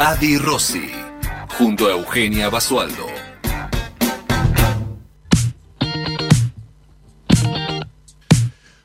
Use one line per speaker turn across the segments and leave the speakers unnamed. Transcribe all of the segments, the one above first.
Adi Rossi, junto a Eugenia Basualdo.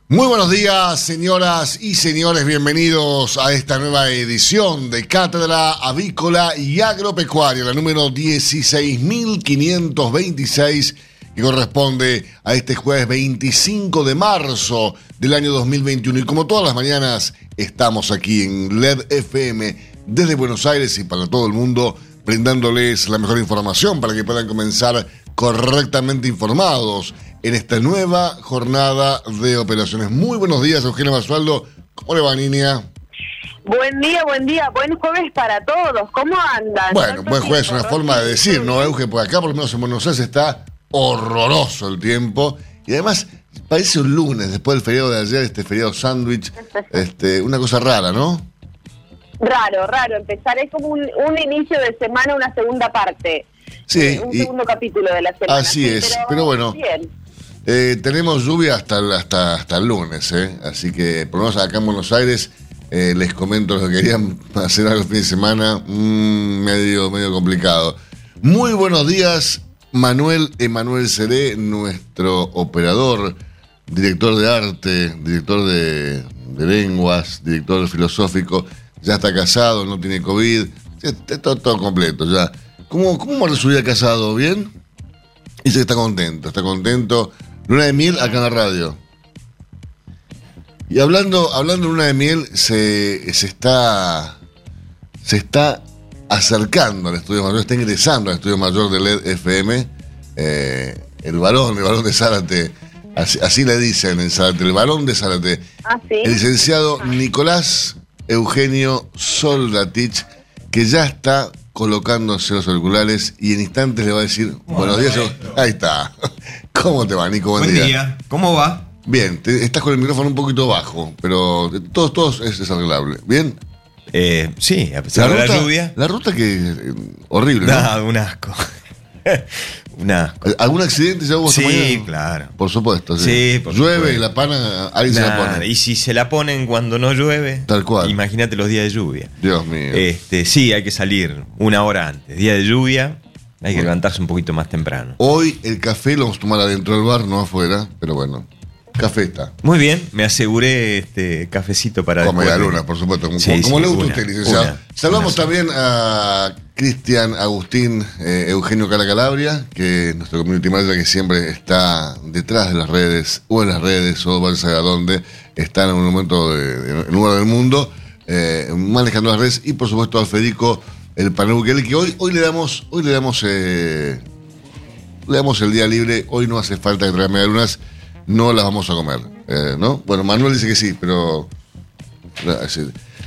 Muy buenos días, señoras y señores. Bienvenidos a esta nueva edición de Cátedra Avícola y Agropecuaria, la número 16.526, que corresponde a este jueves 25 de marzo del año 2021. Y como todas las mañanas, estamos aquí en LED FM desde Buenos Aires y para todo el mundo, brindándoles la mejor información para que puedan comenzar correctamente informados en esta nueva jornada de operaciones. Muy buenos días, Eugenio Basualdo. ¿Cómo le va, niña?
Buen día, buen día, buen jueves para todos. ¿Cómo andan?
Bueno, buen jueves es una forma de decir, ¿no, Euge? Porque acá, por lo menos en Buenos Aires, está horroroso el tiempo. Y además, parece un lunes, después del feriado de ayer, este feriado sándwich, este, una cosa rara, ¿no?
Raro, raro. Empezar es como un, un inicio de semana, una segunda parte.
Sí.
Eh, un
y-
segundo capítulo de la semana.
Así
Sí,
es, pero bueno.
Bien.
Eh, tenemos lluvia hasta, el- hasta, hasta el lunes, ¿eh? así que por lo menos acá en Buenos Aires eh, les comento los que querían hacer algo el fin de semana, mm, medio, medio complicado. Muy buenos días, Manuel Emanuel Seré, nuestro operador, director de arte, director de, de lenguas, director filosófico, ya está casado, no tiene COVID, está todo, todo completo ya. ¿Cómo, cómo va su vida casado? ¿Bien? Dice que está contento, está contento. Luna de miel acá en la radio. Y hablando, hablando de luna de miel, se, se está. Se está acercando al estudio mayor, está ingresando al estudio mayor de LED FM. eh, el varón, el varón de Zárate. Así, así le dicen en Zárate, el varón de Zárate.
Ah, sí.
El licenciado Nicolás Eugenio Soldatich, que ya está colocándose los auriculares y en instantes le va a decir buenos días. Ahí está. ¿Cómo te va, Nico? Buen,
Buen
día.
día. ¿Cómo va?
Bien, te- estás con el micrófono un poquito bajo, pero todos, todos es, es arreglable. ¿Bien?
Eh, sí, a pesar de la lluvia.
La ruta que eh, horrible, ¿no?
Nada, un asco. un asco.
¿Algún accidente ya hubo
Sí,
mañana?
claro.
Por supuesto, sí.
Sí, por
Llueve
supuesto.
y la pana, alguien se la pone.
Y si se la ponen cuando no llueve,
Tal cual.
imagínate los días de lluvia.
Dios mío.
Este, sí, hay que salir una hora antes. Día de lluvia, hay que levantarse un poquito más temprano.
Hoy el café lo vamos a tomar adentro del bar, no afuera, pero bueno. Café está.
Muy bien, me aseguré este cafecito para
Con
después
media
de-
luna, por supuesto. Como,
Sí,
como
sí,
le gusta a usted, licenciado.
una,
Saludamos
una
también a Cristian Agustín eh, Eugenio Cala Calabria, que es nuestro community manager que siempre está detrás de las redes, o en las redes, o a dónde, está en un momento de, en lugar del mundo, eh, manejando las redes, y por supuesto a Federico el Panebuquele, que hoy, hoy le damos, hoy le damos eh, le damos el día libre, hoy no hace falta que traiga medialunas, no las vamos a comer, eh, ¿no? Bueno, Manuel dice que sí, pero...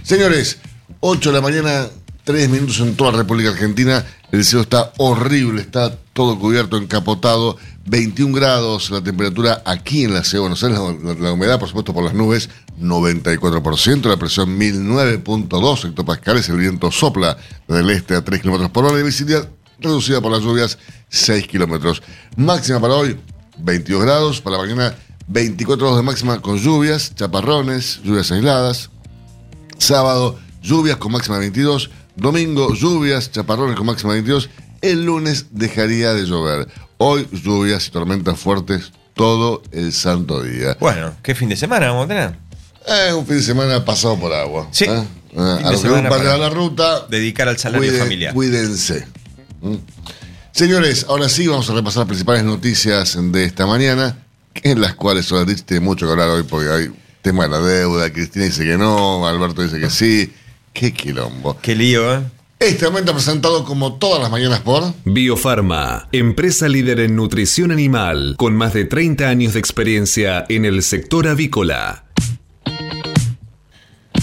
Señores, 8 de la mañana, 3 minutos en toda la República Argentina, el cielo está horrible, está todo cubierto, encapotado, 21 grados la temperatura aquí en la ciudad de Buenos Aires, la, la- la humedad por supuesto por las nubes, 94%, la presión 1009.2 hectopascales, el viento sopla del este a 3 kilómetros por hora y visibilidad reducida por las lluvias 6 kilómetros. Máxima para hoy 22 grados, para la mañana 24 grados de máxima con lluvias, chaparrones, lluvias aisladas. Sábado lluvias con máxima de 22, domingo lluvias, chaparrones con máxima de 22. El lunes dejaría de llover. Hoy lluvias y tormentas fuertes todo el santo día.
Bueno, ¿qué fin de semana vamos a tener?
Eh, un fin de semana pasado por agua.
Sí.
¿eh? Eh, a los que van la ruta,
Dedicar al salario
Cuide-
familiar.
Cuídense. ¿Mm? Señores, ahora sí vamos a repasar las principales noticias de esta mañana, en las cuales Solatich tiene mucho que hablar hoy porque hay tema de la deuda, Cristina dice que no, Alberto dice que sí. Qué quilombo.
Qué lío, ¿eh?
Este momento presentado como todas las mañanas por...
Biofarma, empresa líder en nutrición animal, con más de 30 años de experiencia en el sector avícola.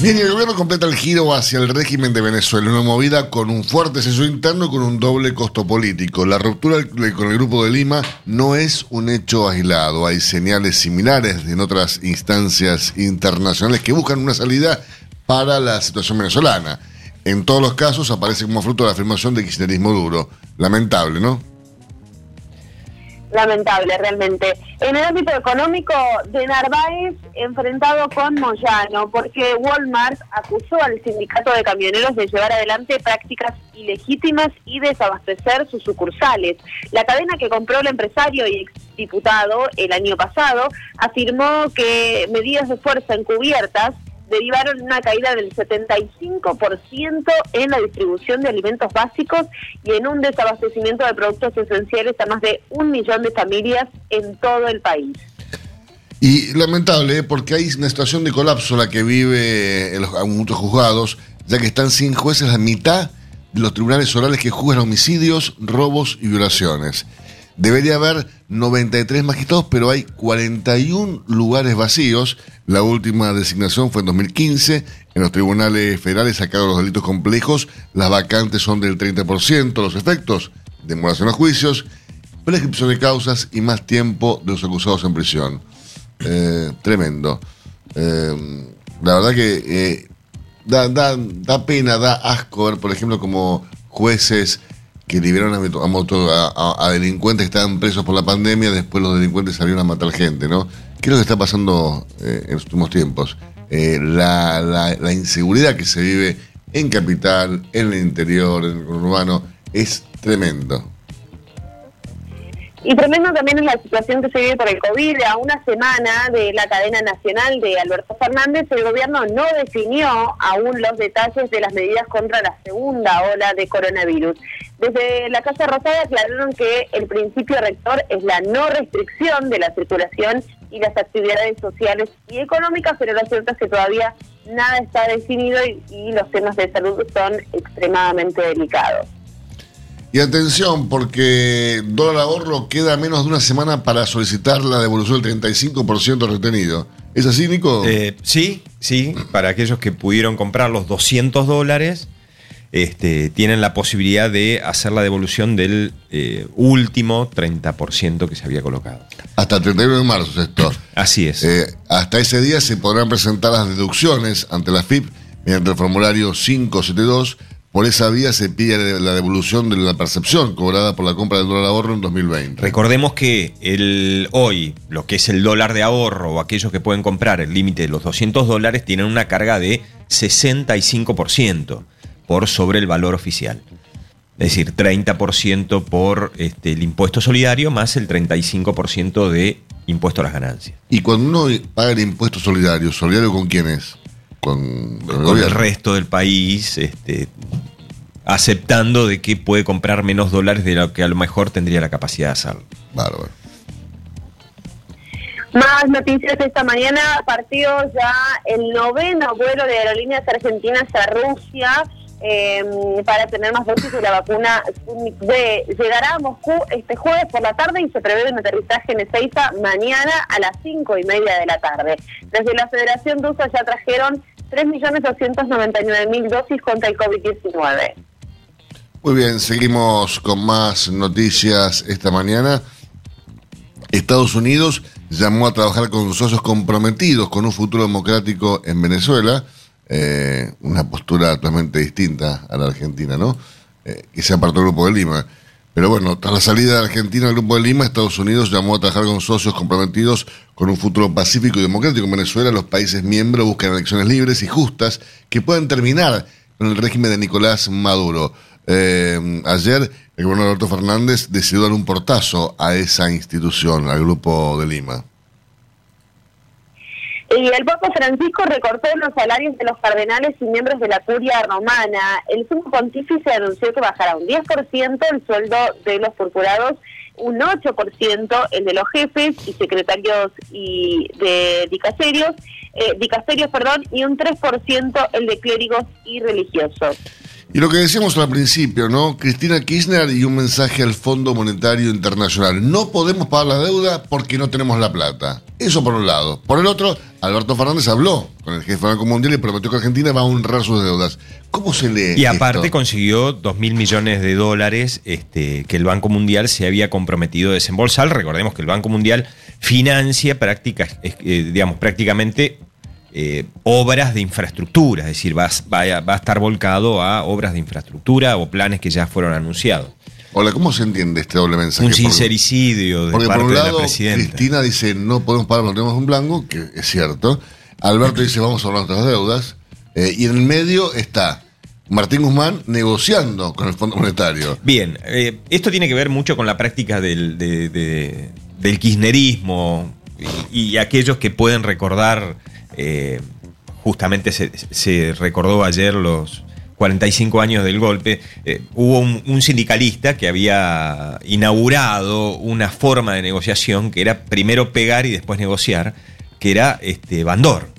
Bien, y el gobierno completa el giro hacia el régimen de Venezuela, una movida con un fuerte sello interno y con un doble costo político. La ruptura con el Grupo de Lima no es un hecho aislado, hay señales similares en otras instancias internacionales que buscan una salida para la situación venezolana. En todos los casos aparece como fruto de la afirmación de kirchnerismo duro. Lamentable, ¿no?
Lamentable realmente. En el ámbito económico, de Narváez enfrentado con Moyano, porque Walmart acusó al sindicato de camioneros de llevar adelante prácticas ilegítimas y desabastecer sus sucursales. La cadena que compró el empresario y exdiputado el año pasado afirmó que medidas de fuerza encubiertas derivaron una caída del 75% en la distribución de alimentos básicos y en un desabastecimiento de productos esenciales a más de un millón de familias en todo el país.
Y lamentable, ¿eh? porque hay una situación de colapso la que vive en los, muchos juzgados, ya que están sin jueces la mitad de los tribunales orales que juzgan homicidios, robos y violaciones. Debería haber 93 magistrados, pero hay 41 lugares vacíos. La última designación fue en 2015. En los tribunales federales sacados los delitos complejos, las vacantes son del 30%. Los efectos, demoración a juicios, prescripción de causas y más tiempo de los acusados en prisión. Eh, tremendo. Eh, la verdad que eh, da, da, da pena, da asco ver, por ejemplo, como jueces que liberaron a, a, delincuentes que estaban presos por la pandemia, después los delincuentes salieron a matar gente, ¿no? ¿Qué es lo que está pasando eh, en los últimos tiempos? Eh, la, la, inseguridad que se vive en capital, en el interior, en el urbano, es tremendo.
Y tremendo también es la situación que se vive por el COVID. A una semana de la cadena nacional de Alberto Fernández, el gobierno no definió aún los detalles de las medidas contra la segunda ola de coronavirus. Desde la Casa Rosada aclararon que el principio rector es la no restricción de la circulación y las actividades sociales y económicas, pero lo cierto es que todavía nada está definido y los temas de salud son extremadamente delicados.
Y atención, porque dólar ahorro queda menos de una semana para solicitar la devolución del 35% retenido. ¿Es así, Nico?
Eh, sí, sí. Para aquellos que pudieron comprar los 200 dólares, este, tienen la posibilidad de hacer la devolución del eh, último 30% que se había colocado.
Hasta el 31 de marzo, esto.
Así es.
Eh, hasta ese día se podrán presentar las deducciones ante la FIP mediante el formulario 572 por esa vía se pide la devolución de la percepción cobrada por la compra del dólar ahorro en 2020.
Recordemos que el, hoy lo que es el dólar de ahorro o aquellos que pueden comprar el límite de los 200 dólares tienen una carga de 65% por sobre el valor oficial. Es decir, 30% por este, el impuesto solidario más el 35% de impuesto a las ganancias.
Y cuando uno paga el impuesto solidario, ¿solidario con quién es?
Con, el, resto del país, este, aceptando de que puede comprar menos dólares de lo que a lo mejor tendría la capacidad de hacerlo.
Bárbaro.
Más noticias esta mañana, partió ya el noveno vuelo de aerolíneas argentinas a Rusia em, para tener más dosis de la vacuna V. Llegará a Moscú este jueves por la tarde y se prevé un aterrizaje en Ezeiza mañana a las cinco y media de la tarde. Desde la Federación Rusa ya trajeron 3.299.000 dosis contra el COVID-19.
Muy bien, seguimos con más noticias esta mañana. Estados Unidos llamó a trabajar con socios comprometidos con un futuro democrático en Venezuela, eh, una postura totalmente distinta a la Argentina, ¿no? Que se apartó el Grupo de Lima. Pero bueno, tras la salida de Argentina del Grupo de Lima, Estados Unidos llamó a trabajar con socios comprometidos con un futuro pacífico y democrático en Venezuela. Los países miembros buscan elecciones libres y justas que puedan terminar con el régimen de Nicolás Maduro. Eh, ayer el gobernador Alberto Fernández decidió dar un portazo a esa institución, al Grupo de Lima.
Y el Papa Francisco recortó los salarios de los cardenales y miembros de la curia romana. El sumo pontífice anunció que bajará un 10% el sueldo de los purpurados, un 8% el de los jefes y secretarios y de dicasterios, eh, dicasterios perdón, y un 3% el de clérigos y religiosos.
Y lo que decíamos al principio, ¿no? Cristina Kirchner y un mensaje al Fondo Monetario Internacional. No podemos pagar la deuda porque no tenemos la plata. Eso por un lado. Por el otro, Alberto Fernández habló con el jefe del Banco Mundial y prometió que Argentina va a honrar sus deudas. ¿Cómo se lee
Y aparte
esto?
consiguió 2 mil millones de dólares este, que el Banco Mundial se había comprometido a desembolsar. Recordemos que el Banco Mundial financia prácticas, eh, digamos, prácticamente eh, obras de infraestructura, es decir, va, va- va a estar volcado a obras de infraestructura o planes que ya fueron anunciados.
Hola, ¿cómo se entiende este doble mensaje?
Un sincericidio de
Porque
parte
por un
de
lado,
la presidenta.
Cristina dice no podemos pagar porque tenemos un blanco, que es cierto. Alberto dice vamos a hablar de nuestras deudas. Eh, y en el medio está Martín Guzmán negociando con el Fondo Monetario.
Bien, eh, esto tiene que ver mucho con la práctica del, de- de- del kirchnerismo y, y aquellos que pueden recordar, eh, justamente se, recordó ayer los 45 años del golpe, eh, hubo un, sindicalista que había inaugurado una forma de negociación que era primero pegar y después negociar, que era este Bandor,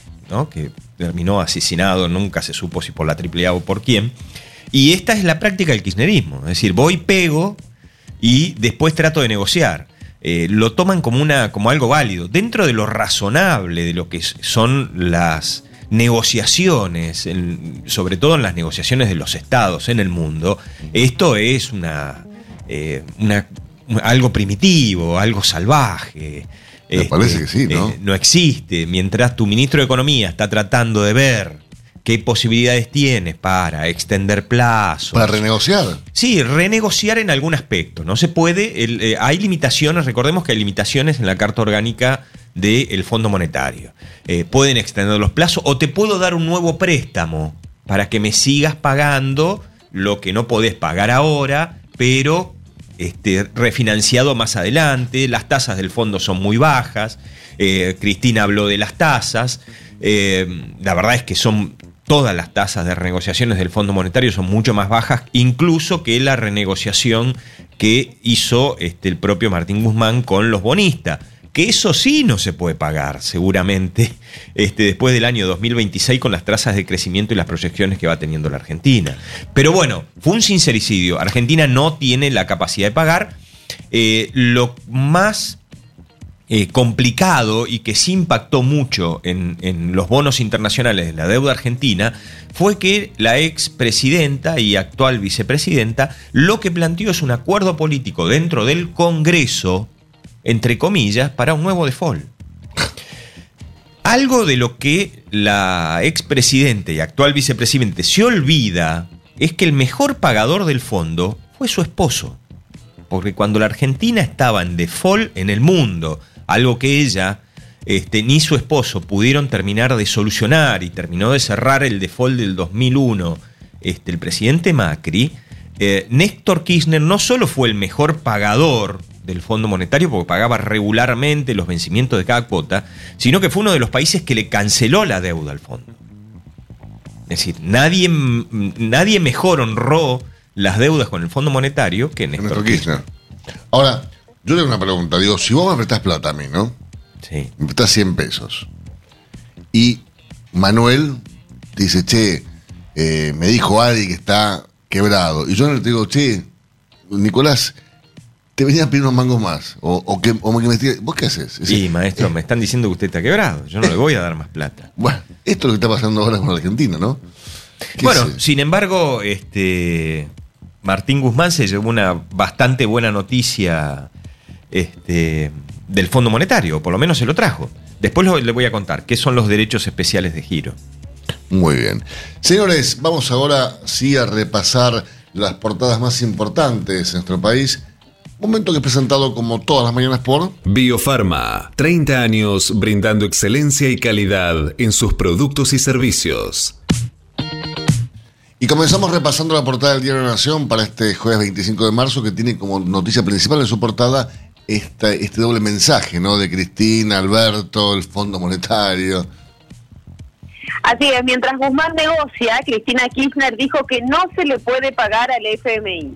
que terminó asesinado, nunca se supo si por la AAA o por quién. Y esta es la práctica del kirchnerismo. Es decir, voy, pego y después trato de negociar. Eh, lo toman como, una, como algo válido. Dentro de lo razonable de lo que son las negociaciones, en- sobre todo en las negociaciones de los estados en el mundo, esto es una, eh, una- algo primitivo, algo salvaje.
Me parece que sí, ¿no?
eh, no existe. Mientras tu ministro de Economía está tratando de ver qué posibilidades tienes para extender plazos.
Para renegociar.
Sí, renegociar en algún aspecto. No se puede. el, eh, hay limitaciones, recordemos que hay limitaciones en la Carta Orgánica del Fondo Monetario. Eh, pueden extender los plazos o te puedo dar un nuevo préstamo para que me sigas pagando lo que no podés pagar ahora, pero este, refinanciado más adelante. Las tasas del fondo son muy bajas. Eh, Cristina habló de las tasas. Eh, la verdad es que son todas las tasas de renegociaciones del Fondo Monetario son mucho más bajas, incluso que la renegociación que hizo este, el propio Martín Guzmán con los bonistas. Que eso sí no se puede pagar, seguramente, este, después del año 2026 con las trazas de crecimiento y las proyecciones que va teniendo la Argentina. Pero bueno, fue un sincericidio. Argentina no tiene la capacidad de pagar. Eh, lo más eh, complicado y que sí impactó mucho en, los bonos internacionales de la deuda argentina fue que la expresidenta y actual vicepresidenta lo que planteó es un acuerdo político dentro del Congreso, entre comillas, para un nuevo default. Algo de lo que la expresidente y actual vicepresidente se olvida es que el mejor pagador del fondo fue su esposo. Porque cuando la Argentina estaba en default en el mundo, algo que ella este, ni su esposo pudieron terminar de solucionar y terminó de cerrar el default del 2001, este, el presidente Macri, eh, Néstor Kirchner no solo fue el mejor pagador del Fondo Monetario, porque pagaba regularmente los vencimientos de cada cuota, sino que fue uno de los países que le canceló la deuda al fondo. Es decir, nadie, nadie mejor honró las deudas con el Fondo Monetario que Néstor,
Néstor Kirchner. Ahora, yo tengo una pregunta. Digo, si vos me prestás plata a mí, ¿no?
Sí.
Me prestás 100 pesos. Y Manuel te dice, che, eh, me dijo Adi que está quebrado. Y yo le digo, che, Nicolás, te venía a pedir unos mangos más. O, o que, o que me tire- ¿Vos qué haces? Es
Sí, maestro, me están diciendo que usted está quebrado. Yo no le voy a dar más plata.
Bueno, esto es lo que está pasando ahora con Argentina, ¿no? ¿Qué
Bueno, sin embargo, este Martín Guzmán se llevó una bastante buena noticia este, del Fondo Monetario, por lo menos se lo trajo. Después lo- le voy a contar qué son los derechos especiales de giro.
Muy bien. Señores, vamos ahora sí a repasar las portadas más importantes de nuestro país. Momento que es presentado como todas las mañanas por...
Biofarma, 30 años brindando excelencia y calidad en sus productos y servicios.
Y comenzamos repasando la portada del Diario de la Nación para este jueves 25 de marzo, que tiene como noticia principal en su portada esta- este doble mensaje, ¿no? De Cristina, Alberto, el Fondo Monetario.
Así es, mientras Guzmán negocia, Cristina Kirchner dijo que no se le puede pagar al FMI.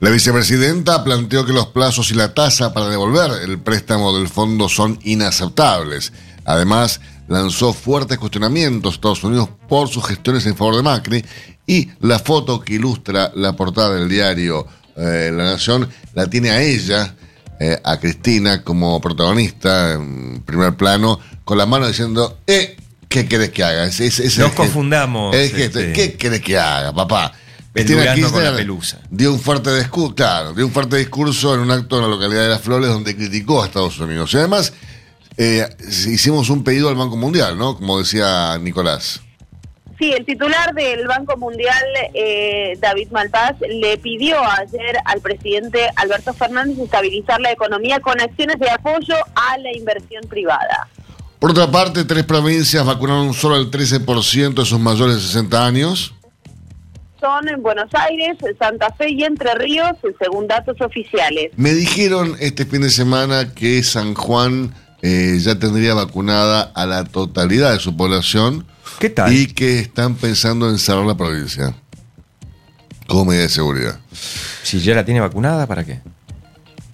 La vicepresidenta planteó que los plazos y la tasa para devolver el préstamo del fondo son inaceptables. Además, lanzó fuertes cuestionamientos a Estados Unidos por sus gestiones en favor de Macri y la foto que ilustra la portada del diario eh, La Nación la tiene a ella, eh, a Cristina, como protagonista en primer plano, con la mano diciendo, eh, ¿qué querés que haga? Es- es- es
Nos confundamos, este,
¿Qué querés que haga, papá? Cristina Kirchner
pelusa.
Dio un fuerte discurso, claro, dio un fuerte discurso en un acto en la localidad de Las Flores donde criticó a Estados Unidos. Y además eh, hicimos un pedido al Banco Mundial, ¿no? Como decía Nicolás.
Sí, el titular del Banco Mundial, eh, David Malpaz, le pidió ayer al presidente Alberto Fernández estabilizar la economía con acciones de apoyo a la inversión privada.
Por otra parte, tres provincias vacunaron solo el 13% de sus mayores de 60 años.
Son en Buenos Aires, Santa Fe y Entre Ríos, según datos oficiales.
Me dijeron este fin de semana que San Juan eh, ya tendría vacunada a la totalidad de su población
¿Qué tal?
y que están pensando en cerrar la provincia como medida de seguridad.
Si ya la tiene vacunada, ¿para qué?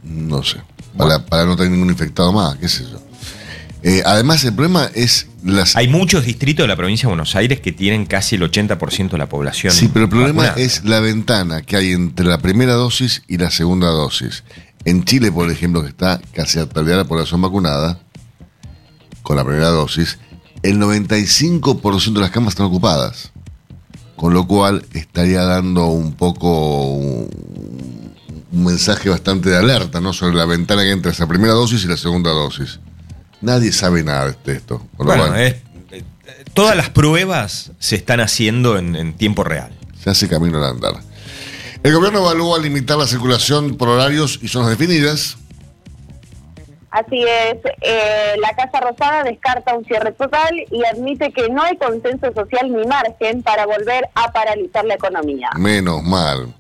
No sé, para, para no tener ningún infectado más, qué sé yo. Eh, además, el problema es las...
Hay muchos distritos de la provincia de Buenos Aires que tienen casi el 80% de la población.
Sí, pero el problema
vacunada.
es la ventana que hay entre la primera dosis y la segunda dosis. En Chile, por ejemplo, que está casi a la población vacunada, con la primera dosis, el 95% de las camas están ocupadas. Con lo cual estaría dando un poco un, un mensaje bastante de alerta, ¿no? Sobre la ventana que entre esa primera dosis y la segunda dosis. Nadie sabe nada de esto. Con lo
Bueno,
cual,
es- eh, todas las pruebas se están haciendo en, en tiempo real.
se hace camino al andar. El gobierno evalúa limitar la circulación por horarios y zonas definidas.
Así es, eh, la Casa Rosada descarta un cierre total y admite que no hay consenso social ni margen para volver a paralizar la economía.
Menos mal.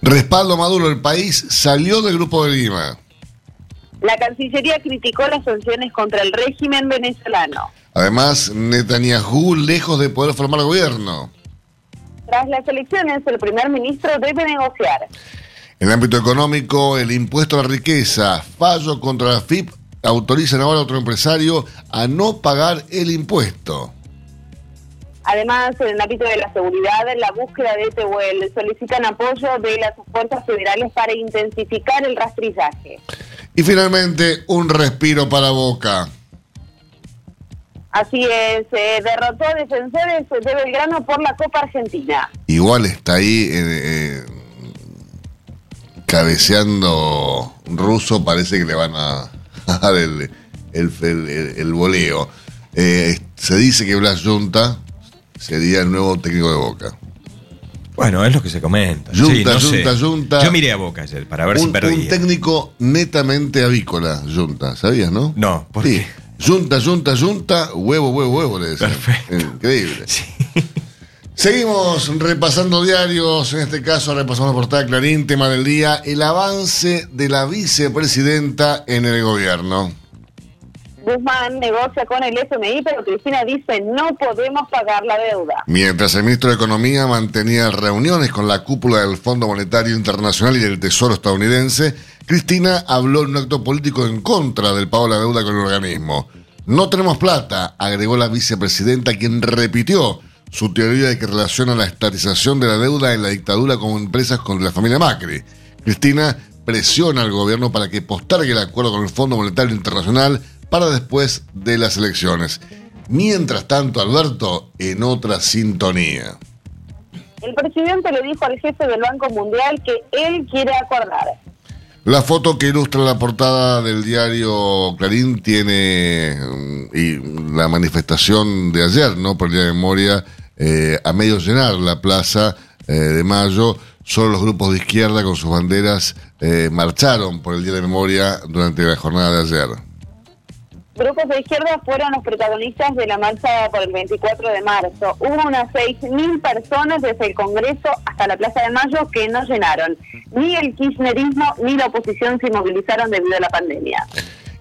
Respaldo a Maduro, el país salió del Grupo de Lima.
La Cancillería criticó las sanciones contra el régimen venezolano.
Además, Netanyahu lejos de poder formar gobierno.
Tras las elecciones, el primer ministro debe negociar.
En el ámbito económico, el impuesto a la riqueza, fallo contra la FIP, autorizan ahora a otro empresario a no pagar el impuesto.
Además, en el ámbito de la seguridad, en la búsqueda de Tehuel solicitan apoyo de las fuerzas federales para intensificar el rastrillaje.
Y finalmente, un respiro para Boca.
Así es, eh, derrotó a defensores de Belgrano por la Copa Argentina.
Igual está ahí eh, eh, cabeceando ruso, parece que le van a, a dar el, el, el- voleo. Eh, se dice que Blas Junta sería el nuevo técnico de Boca.
Bueno, es lo que se comenta.
Junta,
Sí, no sé.
Junta, Junta.
Yo miré a Boca ayer para ver si perdía.
un técnico netamente avícola, Junta, ¿sabías, no?
No, ¿por
sí.
qué?
Junta, Junta, Junta, huevo, huevo, huevo, le decían.
Perfecto.
Increíble. Seguimos repasando diarios, en este caso repasamos la portada de Clarín, tema del día, el avance de la vicepresidenta en el gobierno.
Guzmán negocia con el FMI, pero Cristina dice no podemos pagar la deuda.
Mientras el ministro de Economía mantenía reuniones con la cúpula del Fondo Monetario Internacional y del Tesoro estadounidense, Cristina habló en un acto político en contra del pago de la deuda con el organismo. No tenemos plata, agregó la vicepresidenta, quien repitió su teoría de que relaciona la estatización de la deuda en la dictadura con empresas con la familia Macri. Cristina presiona al gobierno para que postergue el acuerdo con el Fondo Monetario Internacional para después de las elecciones. Mientras tanto, Alberto, en otra sintonía.
El presidente le dijo al jefe del Banco Mundial que él quiere acordar.
La foto que ilustra la portada del diario Clarín tiene mm, y la manifestación de ayer, ¿no? Por el Día de Memoria, eh, a medio llenar la plaza eh, de Mayo. Solo los grupos de izquierda con sus banderas eh, marcharon por el Día de Memoria durante la jornada de ayer.
Grupos de izquierda fueron los protagonistas de la marcha por el 24 de marzo. Hubo unas 6.000 personas desde el Congreso hasta la Plaza de Mayo que no llenaron. Ni el kirchnerismo ni la oposición se movilizaron debido a la pandemia.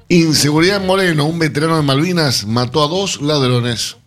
Inseguridad en Moreno, un veterano de Malvinas mató a dos ladrones.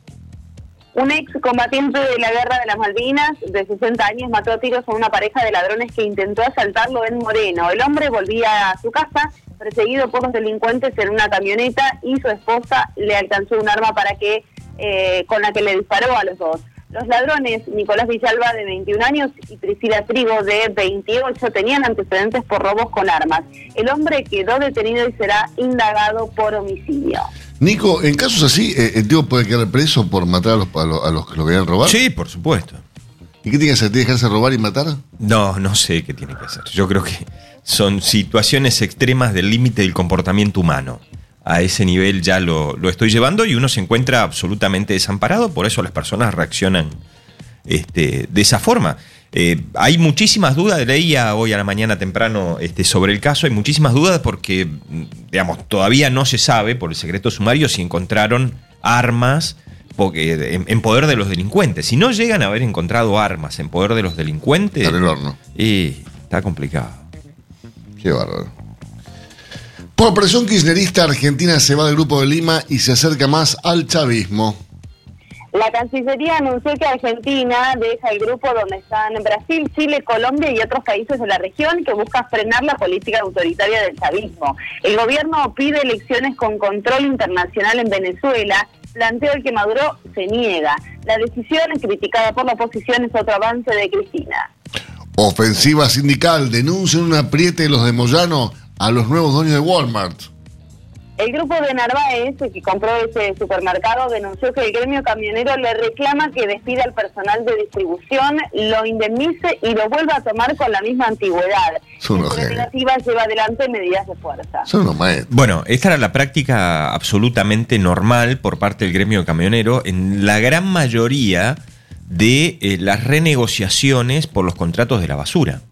Un ex combatiente de la guerra de las Malvinas de 60 años mató a tiros a una pareja de ladrones que intentó asaltarlo en Moreno. El hombre volvía a su casa perseguido por los delincuentes en una camioneta y su esposa le alcanzó un arma para que eh, con la que le disparó a los dos. Los ladrones, Nicolás Villalba de 21 años y Priscila Trigo de 28, tenían antecedentes por robos con armas. El hombre quedó detenido y será indagado por homicidio.
Nico, en casos así, eh, ¿el tipo puede quedar preso por matar a los, a los, a los que lo querían robar?
Sí, por supuesto.
¿Y qué tiene que hacer? ¿Tiene que dejarse robar y matar?
No, no sé qué tiene que hacer. Yo creo que son situaciones extremas del límite del comportamiento humano. A ese nivel ya lo, lo estoy llevando y uno se encuentra absolutamente desamparado, por eso las personas reaccionan este, de esa forma. Eh, hay muchísimas dudas, leía hoy a la mañana temprano este, sobre el caso, hay muchísimas dudas porque, digamos, todavía no se sabe por el secreto sumario si encontraron armas porque, en, en poder de los delincuentes. Si no llegan a haber encontrado armas en poder de los delincuentes,
Está en el horno.
y está complicado.
Qué bárbaro. Por presión kirchnerista, Argentina se va del Grupo de Lima y se acerca más al chavismo.
La Cancillería anunció que Argentina deja el grupo donde están Brasil, Chile, Colombia y otros países de la región que busca frenar la política autoritaria del chavismo. El gobierno pide elecciones con control internacional en Venezuela, planteó el que Maduro se niega. La decisión, criticada por la oposición, es otro avance de Cristina.
Ofensiva sindical, denuncian un apriete de los de Moyano a los nuevos dueños de Walmart.
El grupo de Narváez, que compró ese supermercado, denunció que el gremio camionero le reclama que despida al personal de distribución, lo indemnice y lo vuelva a tomar con la misma antigüedad.
Son
La
genios.
negativa lleva adelante medidas de fuerza.
Son.
Bueno, esta era la práctica absolutamente normal por parte del gremio camionero en la gran mayoría de eh, las renegociaciones por los contratos de la basura.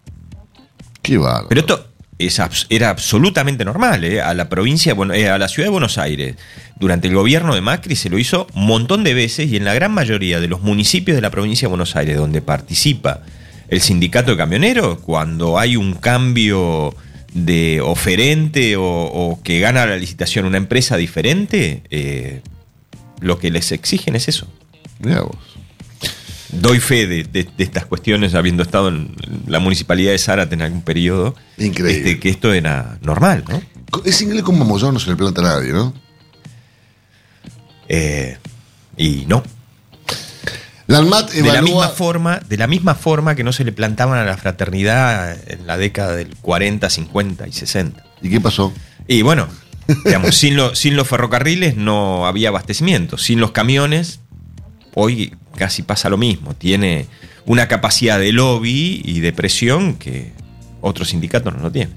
Qué bárbaro.
Pero esto es era absolutamente normal. ¿eh? A la provincia, bueno, eh, a la ciudad de Buenos Aires, durante el gobierno de Macri se lo hizo un montón de veces y en la gran mayoría de los municipios de la provincia de Buenos Aires donde participa el sindicato de camioneros, cuando hay un cambio de oferente o, o que gana la licitación una empresa diferente, eh, lo que les exigen es eso.
Mirá vos.
Doy fe de, de- de estas cuestiones, habiendo estado en la municipalidad de Zárate en algún periodo,
Increíble.
este, que esto era normal, ¿no?
Es inglés como Moyano no se le planta a nadie, ¿no?
Eh, y no.
La ANMAT
De la, misma
evalúa...
forma, de la misma forma que no se le plantaban a la fraternidad en la década del 40, 50 y 60.
¿Y qué pasó?
Y bueno, digamos, sin, lo- sin los ferrocarriles no había abastecimiento. Sin los camiones, hoy casi pasa lo mismo. Tiene una capacidad de lobby y de presión que otros sindicatos no lo tienen.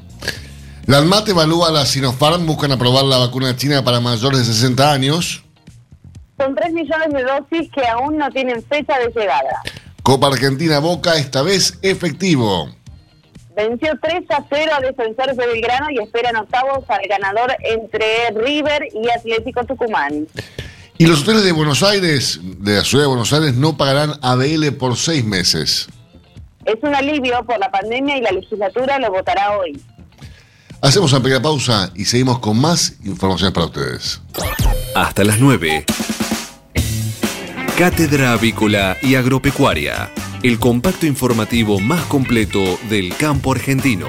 La ANMAT evalúa a la Sinopharm, buscan aprobar la vacuna china para mayores de 60 años.
Son 3 millones de dosis que aún no tienen fecha de llegada.
Copa Argentina Boca, esta vez efectivo.
Venció 3 a 0 a Defensores de Belgrano y esperan octavos al ganador entre River y Atlético Tucumán.
Y los hoteles de Buenos Aires, de la ciudad de Buenos Aires, no pagarán ABL por seis meses.
Es un alivio por la pandemia y la legislatura lo votará hoy.
Hacemos una pequeña pausa y seguimos con más informaciones para ustedes.
Hasta las 9. Cátedra Avícola y Agropecuaria, el compacto informativo más completo del campo argentino.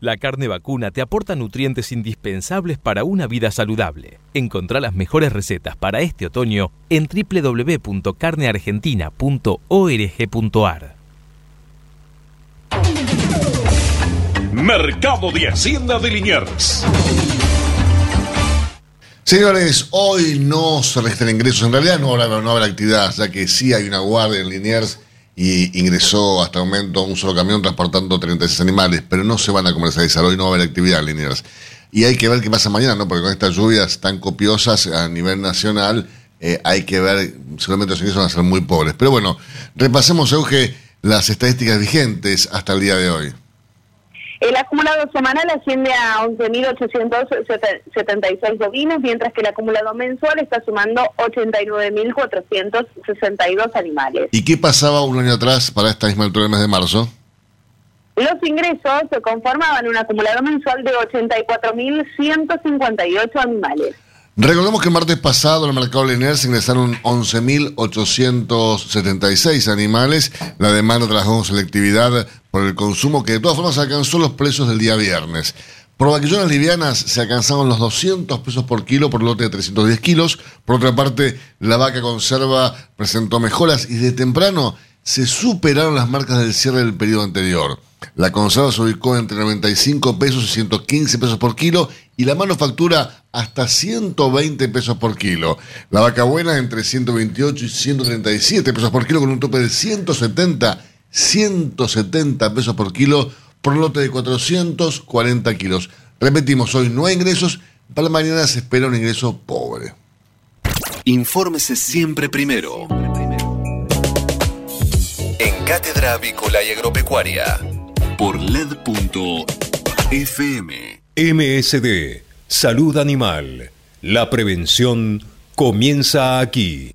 La carne vacuna te aporta nutrientes indispensables para una vida saludable. Encontrá las mejores recetas para este otoño en www.carneargentina.org.ar.
Mercado de Hacienda de Liniers.
Señores, hoy no se registran ingresos. En realidad no habrá, no habrá actividad, ya que sí hay una guardia en Liniers y ingresó hasta el momento un solo camión transportando 36 animales, pero no se van a comercializar. Hoy no va a haber actividad en Liniers. Y hay que ver qué pasa mañana, ¿no? Porque con estas lluvias tan copiosas a nivel nacional, eh, hay que ver, seguramente los ingresos van a ser muy pobres. Pero bueno, repasemos, Euge, las estadísticas vigentes hasta el día de hoy.
El acumulado semanal asciende a 11.876 bovinos, mientras que el acumulado mensual está sumando 89.462 animales.
¿Y qué pasaba un año atrás para esta misma altura del mes de marzo?
Los ingresos se conformaban en un acumulado mensual de 84.158 animales.
Recordemos que el martes pasado en el mercado lineal se ingresaron 11.876 animales. La demanda trabajó selectividad por el consumo que de todas formas alcanzó los precios del día viernes. Por vaquillonas livianas se alcanzaron los 200 pesos por kilo por lote de 310 kilos. Por otra parte, la vaca conserva presentó mejoras y de temprano se superaron las marcas del cierre del periodo anterior. La conserva se ubicó entre 95 pesos y 115 pesos por kilo y la manufactura hasta 120 pesos por kilo. La vaca buena entre 128 y 137 pesos por kilo con un tope de 170, 170 pesos por kilo por lote de 440 kilos. Repetimos, hoy no hay ingresos, para mañana se espera un ingreso pobre.
Infórmese siempre primero. En Cátedra Avícola y Agropecuaria. Por LED.fm.
MSD, Salud Animal. La prevención comienza aquí.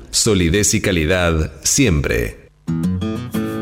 Solidez y calidad siempre.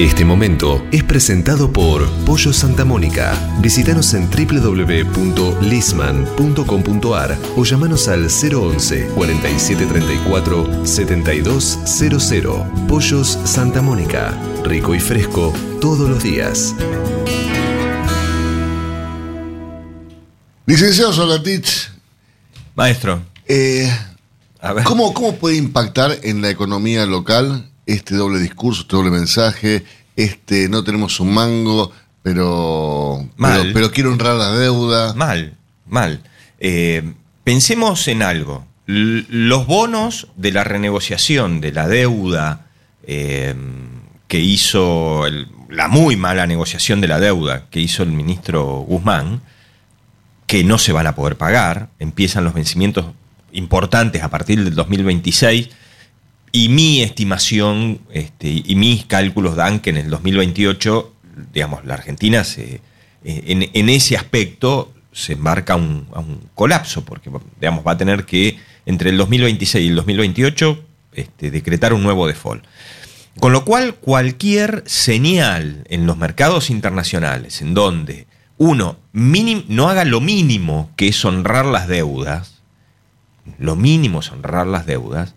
Este momento es presentado por Pollo Santa Mónica. Visítanos en www.lisman.com.ar o llamanos al 011 4734 7200. Pollos Santa Mónica. Rico y fresco todos los días.
Licenciado Solatich,
Maestro,
eh,
a ver.
¿cómo, ¿cómo puede impactar en la economía local este doble discurso, este doble mensaje, este no tenemos un mango, pero,
Mal.
pero, pero quiero honrar la deuda?
Mal, mal. Eh, pensemos en algo. L- los bonos de la renegociación de la deuda eh, que hizo, el- la muy mala negociación de la deuda que hizo el ministro Guzmán, que no se van a poder pagar, empiezan los vencimientos importantes a partir del 2026, y mi estimación este, y mis cálculos dan que en el 2028, digamos, la Argentina eh, en, ese aspecto se embarca un, a un colapso, porque digamos, va a tener que entre el 2026 y el 2028 este, decretar un nuevo default. Con lo cual, cualquier señal en los mercados internacionales en donde uno no haga lo mínimo que es honrar las deudas, lo mínimo es honrar las deudas,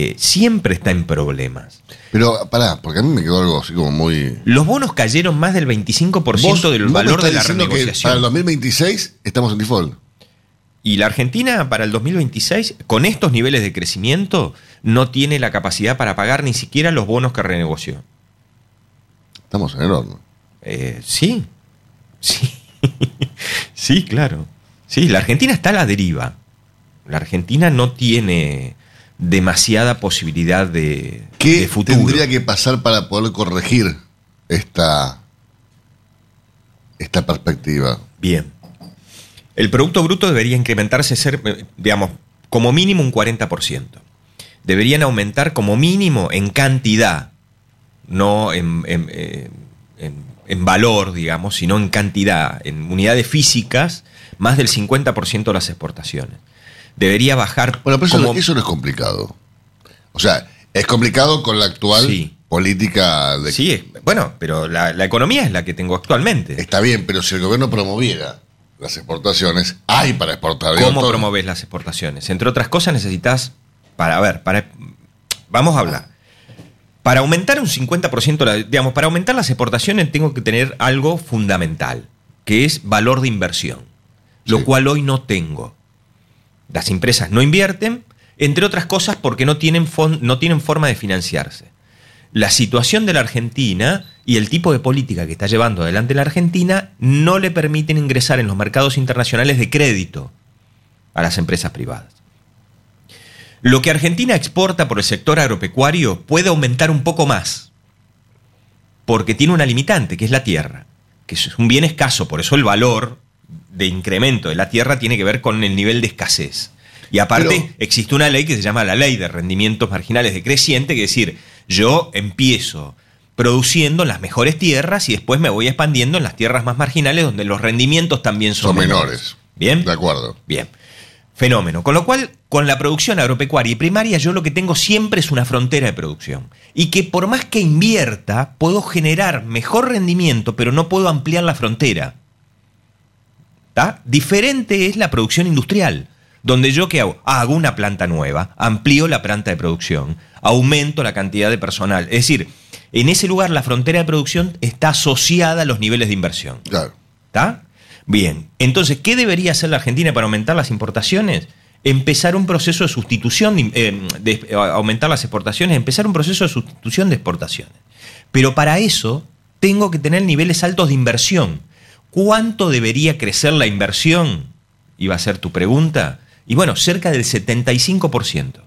eh, siempre está en problemas.
Pero pará, porque a mí me quedó algo así como muy...
Los bonos cayeron más del 25%
Vos-
del valor de la
que
renegociación.
Para el 2026 estamos en default.
Y la Argentina para el 2026, con estos niveles de crecimiento, no tiene la capacidad para pagar ni siquiera los bonos que renegoció.
Estamos en el horno.
Eh, sí, sí, sí, claro. Sí, la Argentina está a la deriva. La Argentina no tiene demasiada posibilidad de,
¿Qué
de futuro.
tendría que pasar para poder corregir esta, esta perspectiva?
Bien. El Producto Bruto debería incrementarse, ser, eh, digamos, como mínimo un 40%. Deberían aumentar como mínimo en cantidad, no en, en, eh, en, en valor, digamos, sino en cantidad, en unidades físicas, más del 50% de las exportaciones. Debería bajar
Bueno, pero eso,
como-
no- eso no es complicado. O sea, es complicado con la actual
Sí.
política de
Sí, bueno, pero la, la economía es la que tengo actualmente.
Está bien, pero si el gobierno promoviera las exportaciones, hay para exportar.
¿Cómo
todo-
promoves las exportaciones? Entre otras cosas necesitas, para ver, para, vamos a hablar. Para aumentar un 50%, la- digamos, para aumentar las exportaciones tengo que tener algo fundamental, que es valor de inversión, lo
Sí.
cual hoy no tengo. Las empresas no invierten, entre otras cosas porque no tienen, forma de financiarse. La situación de la Argentina y el tipo de política que está llevando adelante la Argentina no le permiten ingresar en los mercados internacionales de crédito a las empresas privadas. Lo que Argentina exporta por el sector agropecuario puede aumentar un poco más, porque tiene una limitante, que es la tierra, que es un bien escaso, por eso el valor de incremento de la tierra tiene que ver con el nivel de escasez. Y aparte
Pero-
existe una ley que se llama la ley de rendimientos marginales decreciente, que es decir, yo empiezo produciendo en las mejores tierras y después me voy expandiendo en las tierras más marginales donde los rendimientos también son,
Son menores.
Bien.
De acuerdo.
Bien. Fenómeno. Con lo cual, con la producción agropecuaria y primaria, yo lo que tengo siempre es una frontera de producción. Y que por más que invierta, puedo generar mejor rendimiento, pero no puedo ampliar la frontera. Diferente es la producción industrial, donde yo qué hago? Ah, hago una planta nueva, amplío la planta de producción, aumento la cantidad de personal. Es decir, en ese lugar la frontera de producción está asociada a los niveles de inversión.
Claro.
¿Está? Bien. Entonces, ¿qué debería hacer la Argentina para aumentar las importaciones? Empezar un proceso de sustitución, eh, de, eh, aumentar las exportaciones, empezar un proceso de sustitución de exportaciones. Pero para eso tengo que tener niveles altos de inversión. ¿Cuánto debería crecer la inversión? Iba a ser tu pregunta. Y bueno, cerca del 75%.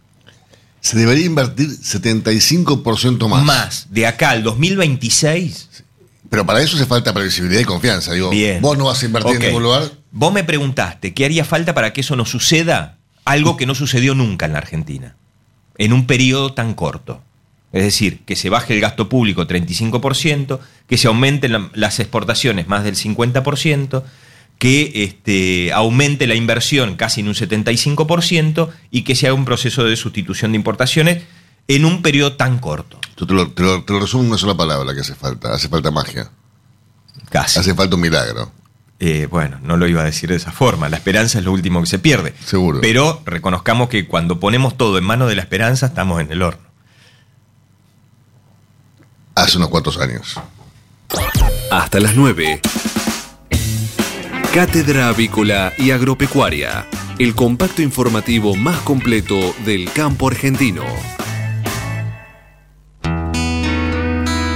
Se debería invertir 75% más.
Más. De acá al 2026
Pero para eso hace falta previsibilidad y confianza. Digo,
Bien.
vos no vas a invertir en ningún lugar.
Vos me preguntaste qué haría falta para que eso no suceda. Algo que no sucedió nunca en la Argentina, en un periodo tan corto. Es decir, que se baje el gasto público 35%, que se aumenten la- las exportaciones más del 50%, que este, aumente la inversión casi en un 75% y que se haga un proceso de sustitución de importaciones en un periodo tan corto.
Yo te lo, te lo- te lo resumo en una sola palabra que hace falta. Hace falta magia.
Casi.
Hace falta un milagro.
Eh, bueno, no lo iba a decir de esa forma. La esperanza es lo último que se pierde.
Seguro.
Pero reconozcamos que cuando ponemos todo en manos de la esperanza, estamos en el horno.
Hace unos cuantos años.
Hasta las 9. Cátedra Avícola y Agropecuaria. El compacto informativo más completo del campo argentino.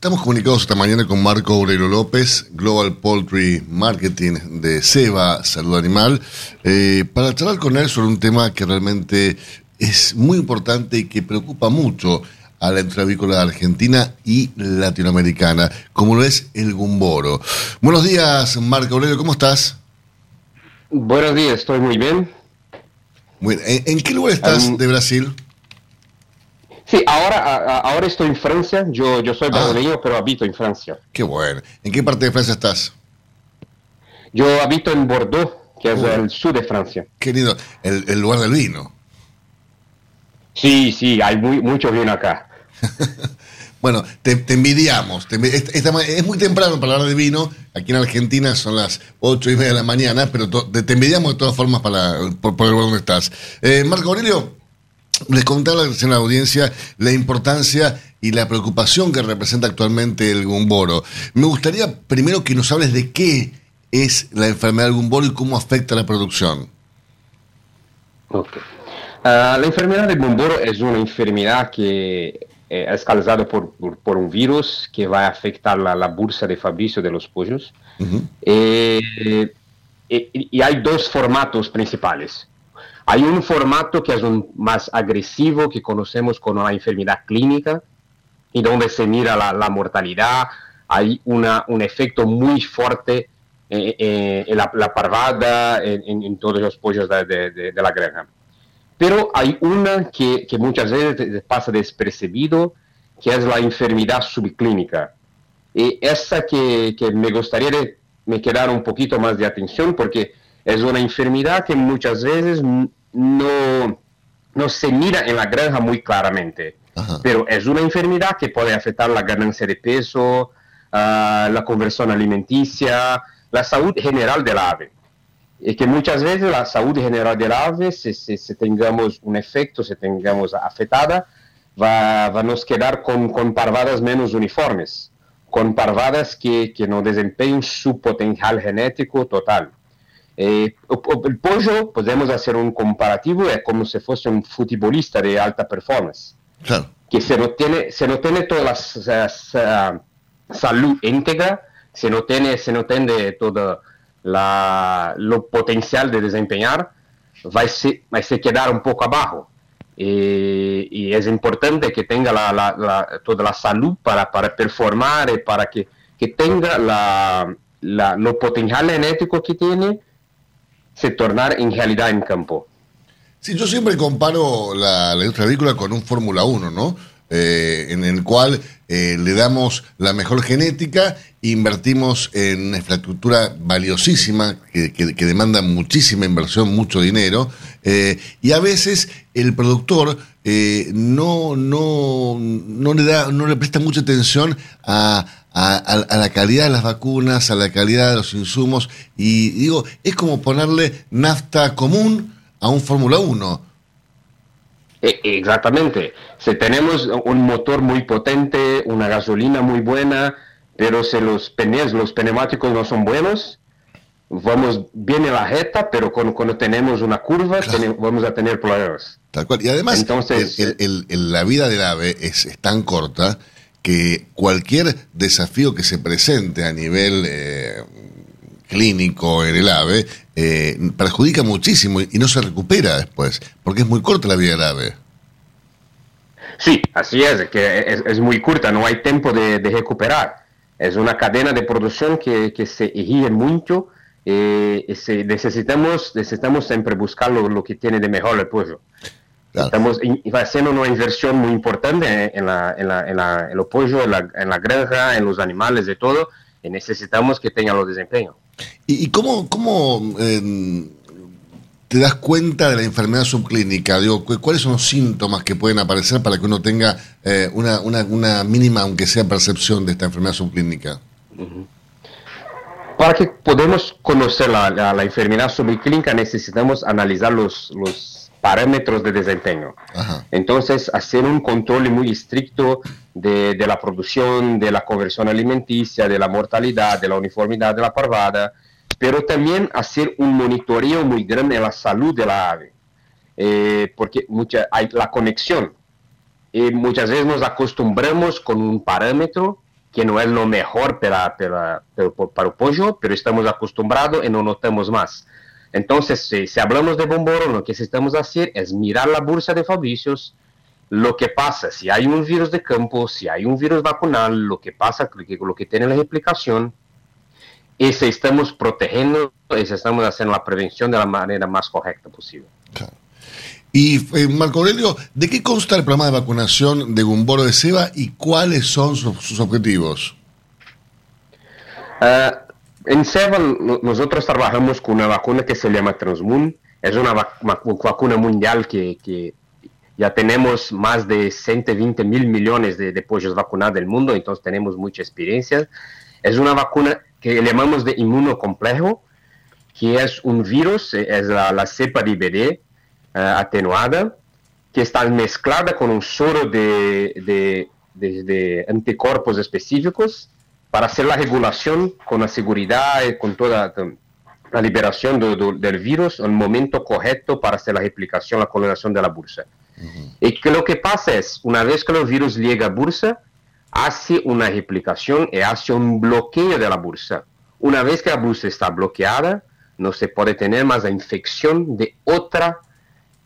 estamos comunicados esta mañana con Marco Aurelio López, Global Poultry Marketing de Seba Salud Animal, eh, para charlar con él sobre un tema que realmente es muy importante y que preocupa mucho a la industria avícola argentina y latinoamericana, como lo es el gumboro. Buenos días, Marco Aurelio, ¿cómo estás?
Buenos días, estoy muy bien.
¿En, en qué lugar estás
Um,
de Brasil?
Sí, ahora, ahora estoy en Francia. Yo, yo soy
Ah.
brasileño, pero habito en Francia.
Qué bueno. ¿En qué parte de Francia estás?
Yo habito en Bordeaux, que es el sur de Francia.
Qué lindo. El, el lugar del vino.
Sí, sí, hay muy, mucho vino acá.
Bueno, te, te envidiamos. te esta- esta es muy temprano para hablar de vino. Aquí en Argentina son las ocho y media de la mañana, pero te, te envidiamos de todas formas para, por, por el lugar donde estás. Eh, Marco Aurelio, les contaba recién a la audiencia la importancia y la preocupación que representa actualmente el gumboro. Me gustaría primero que nos hables de qué es la enfermedad del gumboro y cómo afecta a la producción.
Ok. Ah, la enfermedad del bomboro es una enfermedad que eh, es causada por, por- por un virus que va a afectar la, la bursa de fabricio de los pollos. Eh, y, y hay dos formatos principales. Hay un formato que es un más agresivo que conocemos como la enfermedad clínica y donde se mira la, la mortalidad, hay una, un efecto muy fuerte eh, eh, en la, la parvada, en, en- todos los pollos de, de- de- de la granja. Pero hay una que, que muchas veces pasa despercibido, que es la enfermedad subclínica. Y esa que, que me gustaría me quedar un poquito más de atención porque es una enfermedad que muchas veces no, no se mira en la granja muy claramente. Pero es una enfermedad que puede afectar la ganancia de peso, ah, la conversión alimenticia, la salud general del ave. Y que muchas veces la salud general del ave, si, si- si tengamos un efecto, si tengamos afectada, va, va a nos quedar con, con parvadas menos uniformes, con parvadas que, que no desempeñan su potencial genético total. Eh, el pollo, podemos hacer un comparativo, es como si fuese un futbolista de alta performance que se no tiene, se no tiene toda la sa- salud íntegra, se no tiene, se no tiene todo la, lo potencial de desempeñar, va a, se, va a se quedar un poco abajo. Y, y es importante que tenga la, la- la- toda la salud para, para performar y para que, que tenga la, la- lo potencial genético que tiene, se tornar en realidad en campo.
Sí, yo siempre comparo la, la industria agrícola con un Fórmula 1, ¿no? Eh, en el cual eh, le damos la mejor genética, invertimos en infraestructura valiosísima que, que- demanda muchísima inversión, mucho dinero, eh, y a veces el productor no, no, no, le da, no le presta mucha atención a, a- a- a la calidad de las vacunas, a la calidad de los insumos, y digo, es como ponerle nafta común a un Fórmula 1.
E- Exactamente. Si tenemos un motor muy potente, una gasolina muy buena, pero si los penes, los pneumáticos no son buenos, vamos bien en la jeta, pero cuando, cuando tenemos una curva, vamos a tener problemas.
Tal cual. Y además,
Entonces,
el- el- el- el- la vida del ave es, es tan corta que cualquier desafío que se presente a nivel eh, clínico en el ave eh, perjudica muchísimo y no se recupera después, porque es muy corta la vida del ave.
Sí, así es, que es, muy corta, no hay tiempo de, recuperar. Es una cadena de producción que, que se exige mucho eh, y se- necesitamos, necesitamos siempre buscar lo, lo que tiene de mejor el pollo. Estamos in- haciendo una inversión muy importante en, la, en, la, en, la, en los pollos, en la, en la granja, en los animales, de todo, y necesitamos que tengan los desempeños.
¿Y, y cómo, cómo eh, te das cuenta de la enfermedad subclínica? Digo, ¿cu- ¿cuáles son los síntomas que pueden aparecer para que uno tenga eh, una, una, una mínima, aunque sea percepción de esta enfermedad subclínica?
Para que podamos conocer la, la- la enfermedad subclínica necesitamos analizar los, los parámetros de desempeño. Entonces, hacer un control muy estricto de, de la producción, de la conversión alimenticia, de la mortalidad, de la uniformidad de la parvada, pero también hacer un monitoreo muy grande de la salud de la ave, Eh, porque mucha, hay la conexión. Y muchas veces nos acostumbramos con un parámetro que no es lo mejor para, para, para, para el pollo, pero estamos acostumbrados y no notamos más. Entonces, si, si hablamos de bomboro, lo que necesitamos hacer es mirar la bolsa de Fabricios, lo que pasa, si hay un virus de campo, si hay un virus vacunal, lo que pasa, lo que, lo que tiene la replicación, y si estamos protegiendo, y si estamos haciendo la prevención de la manera más correcta posible.
Y eh, Marco Aurelio, ¿de qué consta el programa de vacunación de Gumboro de Seba y cuáles son sus, sus objetivos?
Ah, en SEBA no- nosotros trabajamos con una vacuna que se llama Transmoon. Es una vac- vac- vacuna mundial que, que ya tenemos más de 120 mil millones de, de pollos vacunados del mundo, entonces tenemos mucha experiencia. Es una vacuna que llamamos de inmunocomplejo, que es un virus, eh, es la, la cepa de IBD eh, atenuada, que está mezclada con un soro de- de- de anticuerpos específicos para hacer la regulación con la seguridad y con toda la liberación do- do- del virus en el momento correcto para hacer la replicación, la coloración de la bursa. Y que lo que pasa es, una vez que el virus llega a bursa, hace una replicación y hace un bloqueo de la bursa. Una vez que la bursa está bloqueada, no se puede tener más la infección de otra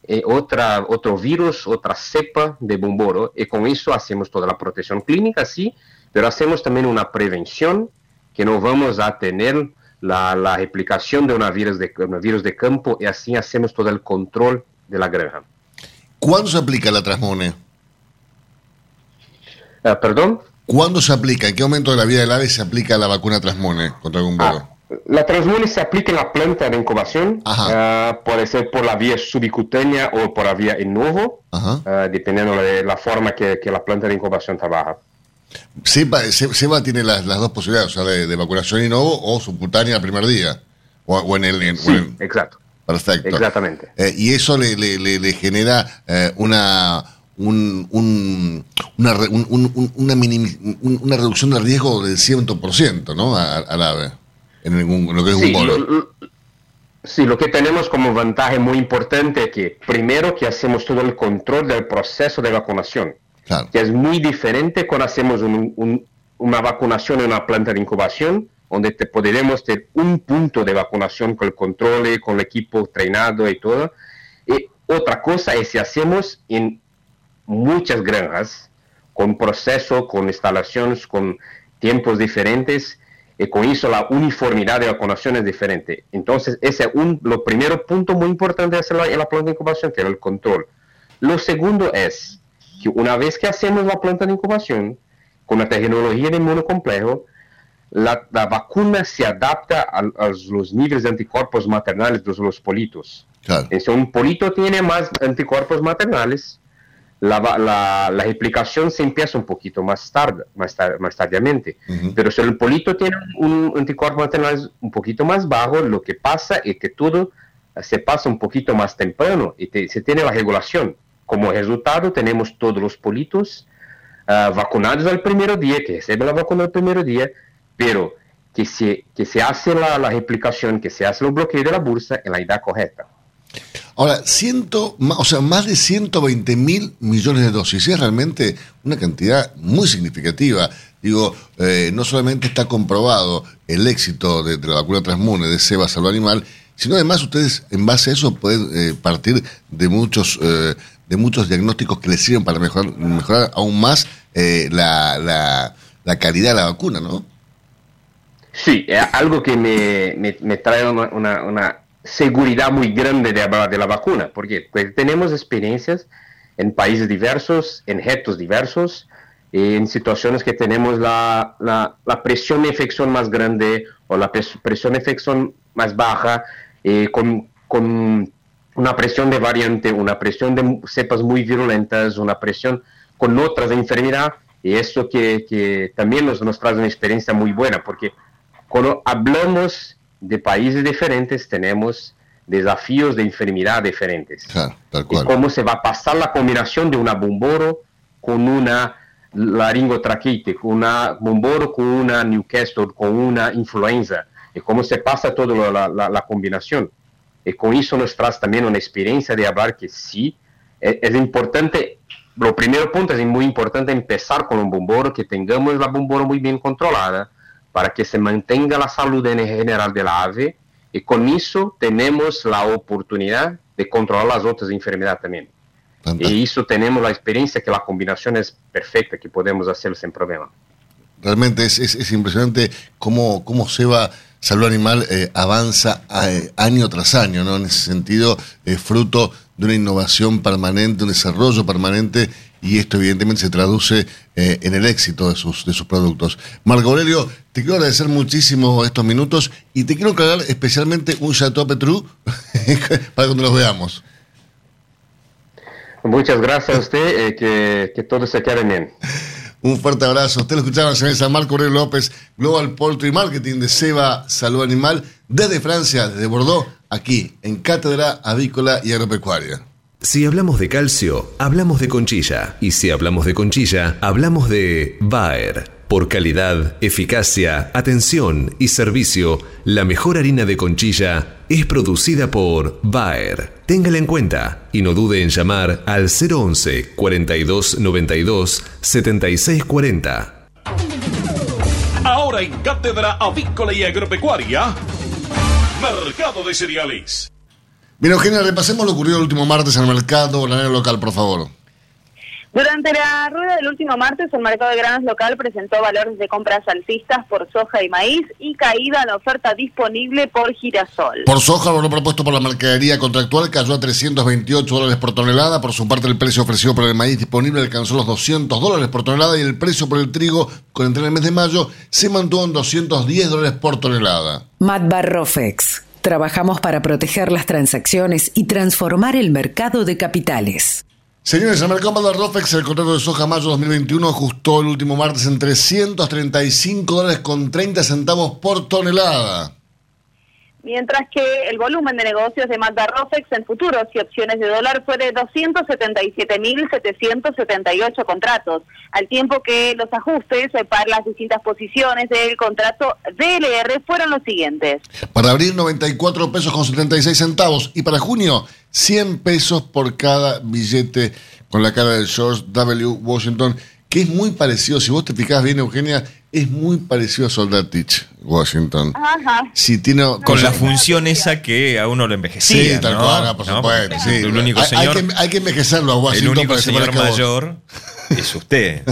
eh, otra, otro virus, otra cepa de bomboro, y con eso hacemos toda la protección clínica, sí, pero hacemos también una prevención que no vamos a tener la, la replicación de una virus de, una virus de campo y así hacemos todo el control de la granja.
¿Cuándo se aplica la Transmone?
Ah, ¿Perdón?
¿Cuándo se aplica? ¿En qué momento de la vida del ave se aplica la vacuna Transmone contra el bomboro?
La Transmone se aplica en la planta de incubación, ah, puede ser por la vía subcutánea o por la vía in novo, ah, dependiendo de la forma que, que, la planta de incubación trabaja.
SEBA, SEBA tiene las, las, dos posibilidades, o sea, de, de, vacunación in novo o subcutánea el primer día, o, o en el... En,
sí,
o en,
exacto.
Perfecto.
Exactamente.
Eh, y eso le, le, le, le genera eh, una... Un, un, una, un, una, minim, una reducción de riesgo del 100% ¿no? al ave en, en, lo que es
sí,
un bolo.
Lo, sí, lo que tenemos como ventaja muy importante es que primero que hacemos todo el control del proceso de vacunación,
claro.
que es muy diferente cuando hacemos un, un, una vacunación en una planta de incubación, donde te podremos tener un punto de vacunación con el control, con el equipo entrenado y todo. Y otra cosa es si hacemos en muchas granjas, con proceso, con instalaciones, con tiempos diferentes, y con eso la uniformidad de vacunación es diferente. Entonces, ese es un, lo primero punto muy importante de hacer en la planta de incubación, que es el control. Lo segundo es que una vez que hacemos la planta de incubación, con la tecnología de inmunocomplejo, la, la vacuna se adapta a, a, los niveles de anticuerpos maternales de los politos.
Claro.
Entonces, un polito tiene más anticuerpos maternales, la, la, la, replicación se empieza un poquito más tarde, más, tar, más tardíamente. Uh -huh. Pero si el polito tiene un anticuerpo maternal un poquito más bajo, lo que pasa es que todo se pasa un poquito más temprano y te, se tiene la regulación. Como resultado, tenemos todos los politos uh, vacunados al primer día, que reciben la vacuna al primer día, pero que se, que se hace la, la replicación, que se hace el bloqueo de la bursa en la edad correcta.
Ahora, ciento, o sea, más de 120 mil millones de dosis. Es realmente una cantidad muy significativa. Digo, eh, no solamente está comprobado el éxito de, de la vacuna Transmune de Seba Salud Animal, sino además ustedes, en base a eso, pueden eh, partir de muchos, eh, de muchos diagnósticos que les sirven para mejorar, aún más eh, la, la, la, calidad de la vacuna, ¿no?
Sí, es algo que me, me, trae una, una, seguridad muy grande de de la vacuna, porque pues, tenemos experiencias en países diversos, en retos diversos, en situaciones que tenemos la, la, la, presión de infección más grande o la presión de infección más baja, eh, con, con, una presión de variante, una presión de cepas muy virulentas, una presión con otras de enfermedad, y eso que, que también nos, nos trae una experiencia muy buena, porque cuando hablamos de países diferentes tenemos desafíos de enfermedad diferentes.
Claro, tal cual.
Y cómo se va a pasar la combinación de una bomboro con una laringotraqueite, con una bomboro con una Newcastle, con una influenza, y cómo se pasa toda la, la, la, combinación. Y con eso nos trae también una experiencia de hablar que sí, es, es importante, lo primero punto es muy importante empezar con un bomboro, que tengamos la bomboro muy bien controlada, para que se mantenga la salud en general de la ave y con eso tenemos la oportunidad de controlar las otras enfermedades también. Fantástico. Y eso tenemos la experiencia que la combinación es perfecta, que podemos hacerlo sin problema.
Realmente es, es, es impresionante cómo, cómo se va salud animal eh, avanza eh, año tras año, ¿no? En ese sentido, es fruto de una innovación permanente, un desarrollo permanente y esto evidentemente se traduce eh, en el éxito de sus, de sus productos. Marco Aurelio, te quiero agradecer muchísimo estos minutos y te quiero encargar especialmente un Chateau Petru para cuando los veamos.
Muchas gracias a usted, que, que todo se quede bien.
Un fuerte abrazo. Usted lo escuchaba, señor San Marco López, Global Poultry Marketing de Seba Salud Animal, desde Francia, desde Bordeaux, aquí en Cátedra Avícola y Agropecuaria.
Si hablamos de calcio, hablamos de conchilla. Y si hablamos de conchilla, hablamos de Bayer. Por calidad, eficacia, atención y servicio, la mejor harina de conchilla es producida por Bayer. Téngala en cuenta y no dude en llamar al 011 42 92 76 40.
Ahora en Cátedra Avícola y Agropecuaria, Mercado de Cereales.
Bien, Eugenia, repasemos lo ocurrido el último martes en el mercado bananero local, por favor.
Durante la rueda del último martes, el mercado de granos local presentó valores de compras alcistas por soja y maíz y caída en la oferta disponible por girasol.
Por soja, el valor propuesto por la mercadería contractual cayó a 328 dólares por tonelada. Por su parte, el precio ofrecido por el maíz disponible alcanzó los 200 dólares por tonelada y el precio por el trigo, con entre el mes de mayo, se mantuvo en 210 dólares por tonelada.
Matbar Rofex. Trabajamos para proteger las transacciones y transformar el mercado de capitales.
Señores, el mercado de Rofex, el contrato de soja mayo 2021 ajustó el último martes en 335 dólares con 30 centavos por tonelada.
Mientras que el volumen de negocios de Mazda Rofex en futuros y opciones de dólar fue de 277.778 contratos, al tiempo que los ajustes para las distintas posiciones del contrato DLR fueron los siguientes.
Para abril 94 pesos con 76 centavos y para junio 100 pesos por cada billete con la cara de George W. Washington, que es muy parecido, si vos te fijás bien Eugenia, es muy parecido a Soldatich, Washington.
Ajá.
Si tiene,
Con la función esa que a uno lo envejecía.
Sí, tal
¿no?
cual, por supuesto. Sí.
El único
Hay-
señor,
hay, que, hay que envejecerlo a
el
Washington
único
para que se
señor mayor es usted.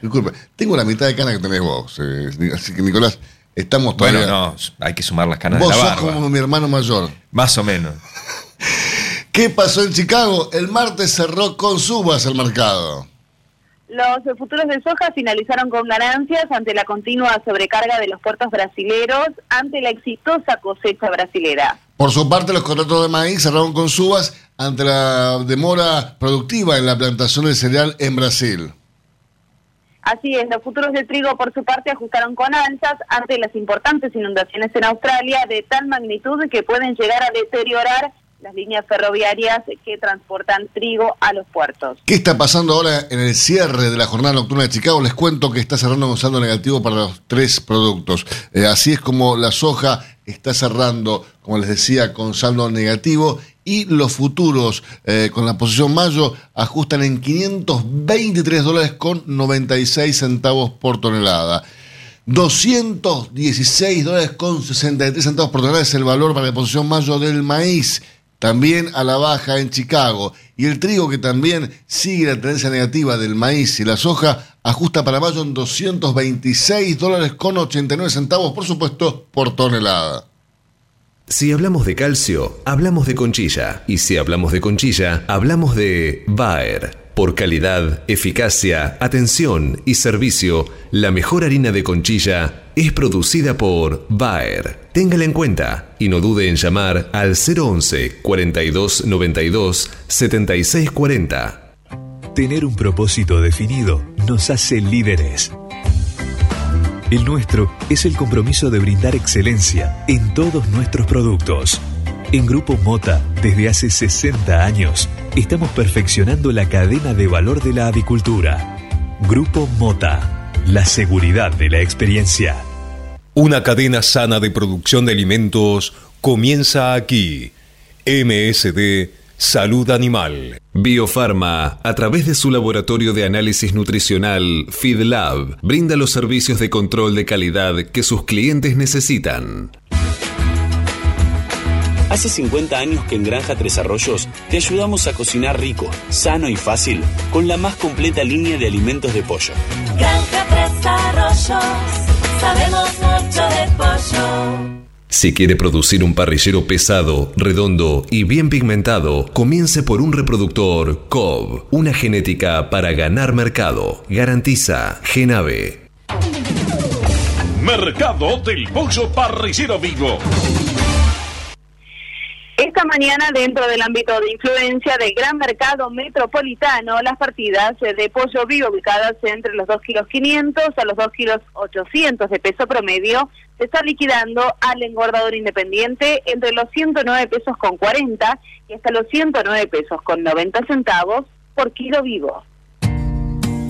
Disculpe, tengo la mitad de cana que tenés vos. eh, así que, Nicolás, estamos todavía.
Bueno, no, hay que sumar las canas
vos
de la
sos
barba.
como mi hermano mayor.
Más o menos.
¿Qué pasó en Chicago? El martes cerró con subas el mercado.
Los futuros de soja finalizaron con ganancias ante la continua sobrecarga de los puertos brasileros ante la exitosa cosecha brasilera.
Por su parte, los contratos de maíz cerraron con subas ante la demora productiva en la plantación de cereal en Brasil.
Así es, los futuros de trigo por su parte ajustaron con alzas ante las importantes inundaciones en Australia de tal magnitud que pueden llegar a deteriorar las líneas ferroviarias que transportan trigo a los puertos.
¿Qué está pasando ahora en el cierre de la jornada nocturna de Chicago? Les cuento que está cerrando con saldo negativo para los tres productos. Eh, así es como la soja está cerrando, como les decía, con saldo negativo y los futuros eh, con la posición mayo ajustan en 523 dólares con 96 centavos por tonelada. 216 dólares con 63 centavos por tonelada es el valor para la posición mayo del maíz. También a la baja en Chicago. Y el trigo que también sigue la tendencia negativa del maíz y la soja ajusta para mayo en 226 dólares con 89 centavos, por supuesto, por tonelada.
Si hablamos de calcio, hablamos de conchilla. Y si hablamos de conchilla, hablamos de Bayer. Por calidad, eficacia, atención y servicio, la mejor harina de conchilla es producida por Bayer. Téngala en cuenta y no dude en llamar al 011 42 92 76 40.
Tener un propósito definido nos hace líderes. El nuestro es el compromiso de brindar excelencia en todos nuestros productos. En Grupo Mota, desde hace 60 años, estamos perfeccionando la cadena de valor de la avicultura. Grupo Mota, la seguridad de la experiencia.
Una cadena sana de producción de alimentos comienza aquí. MSD Salud Animal.
Biofarma, a través de su laboratorio de análisis nutricional FeedLab, brinda los servicios de control de calidad que sus clientes necesitan.
Hace 50 años que en Granja Tres Arroyos te ayudamos a cocinar rico, sano y fácil con la más completa línea de alimentos de pollo.
Granja Tres Arroyos, sabemos mucho de pollo.
Si quiere producir un parrillero pesado, redondo y bien pigmentado, comience por un reproductor COB, una genética para ganar mercado. Garantiza Genave.
Mercado del Pollo Parrillero Vivo.
Esta mañana, dentro del ámbito de influencia del gran mercado metropolitano, las partidas eh, de pollo vivo ubicadas entre los 2 kilos 500 a los 2 kilos 800 de peso promedio se está liquidando al engordador independiente entre los 109 pesos con 40 y hasta los 109 pesos con 90 centavos por kilo vivo.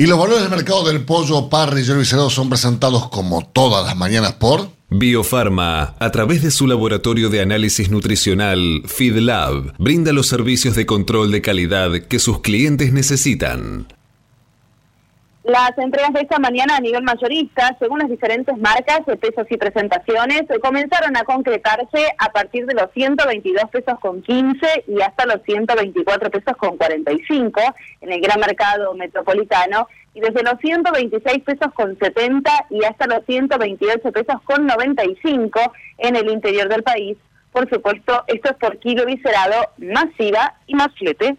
Y los valores del mercado del pollo parrillero y cerdo son presentados como todas las mañanas por...
Biofarma, a través de su laboratorio de análisis nutricional FeedLab, brinda los servicios de control de calidad que sus clientes necesitan.
Las entregas de esta mañana a nivel mayorista, según las diferentes marcas de pesos y presentaciones, comenzaron a concretarse a partir de los 122 pesos con 15 y hasta los 124 pesos con 45 en el gran mercado metropolitano y desde los 126 pesos con 70 y hasta los 128 pesos con 95 en el interior del país. Por supuesto, esto es por kilo viscerado, masiva y más flete.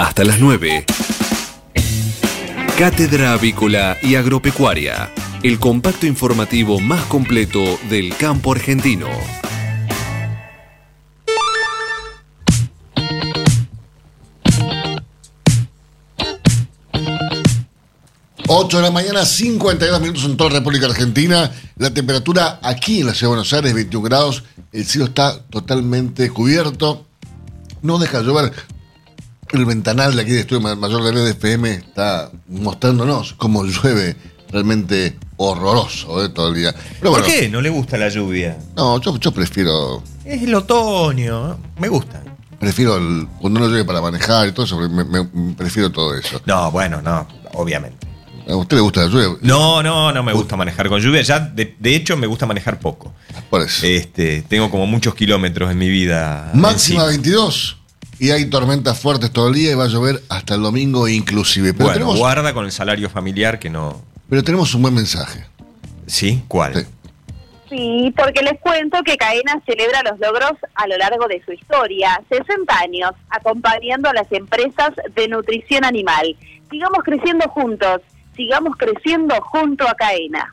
Hasta las 9. Cátedra Avícola y Agropecuaria. El compacto informativo más completo del campo argentino.
Ocho de la mañana, 52 minutos en toda la República Argentina. La temperatura aquí en la ciudad de Buenos Aires, 21 grados. El cielo está totalmente cubierto. No deja de llover. El ventanal de aquí de Estudio Mayor de Red FM está mostrándonos cómo llueve realmente horroroso eh, todo el día. Pero
¿Por
bueno,
qué no le gusta la lluvia?
No, yo, yo prefiero
Es el otoño, me gusta.
prefiero el- cuando no llueve para manejar y todo eso, me- me- prefiero todo eso.
No, bueno, no, obviamente.
¿A usted le gusta la lluvia?
No, no, no me gusta manejar con lluvia. Ya, de, de hecho, me gusta manejar poco.
Por eso.
Este, tengo como muchos kilómetros en mi vida.
Máxima
encima.
22 y hay tormentas fuertes todo el día y va a llover hasta el domingo inclusive. Pero,
Bueno,
tenemos,
guarda con el salario familiar que no.
pero tenemos un buen mensaje.
¿Sí? ¿Cuál?
Sí, porque les cuento que Caena celebra los logros a lo largo de su historia. 60 años acompañando a las empresas de nutrición animal. Sigamos creciendo juntos, sigamos creciendo junto a Caena.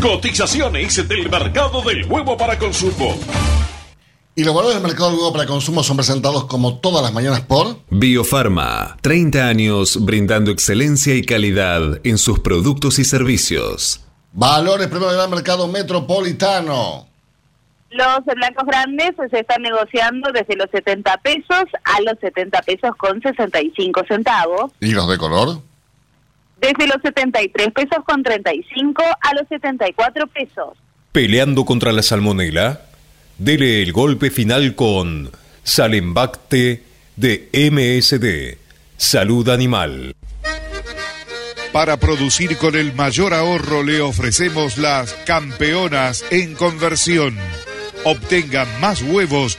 Cotizaciones del mercado del huevo para consumo.
Y los valores del mercado del huevo para consumo son presentados como todas las mañanas por...
Biofarma, 30 años brindando excelencia y calidad en sus productos y servicios.
Valores primero del gran mercado metropolitano.
Los blancos grandes se están negociando desde los 70 pesos a los 70 pesos con 65 centavos.
¿Y los de color?
Desde los 73 pesos con 35 a los 74 pesos.
Peleando contra la salmonela, dele el golpe final con Salembacte de MSD, Salud Animal.
Para producir con el mayor ahorro le ofrecemos las campeonas en conversión. Obtenga más huevos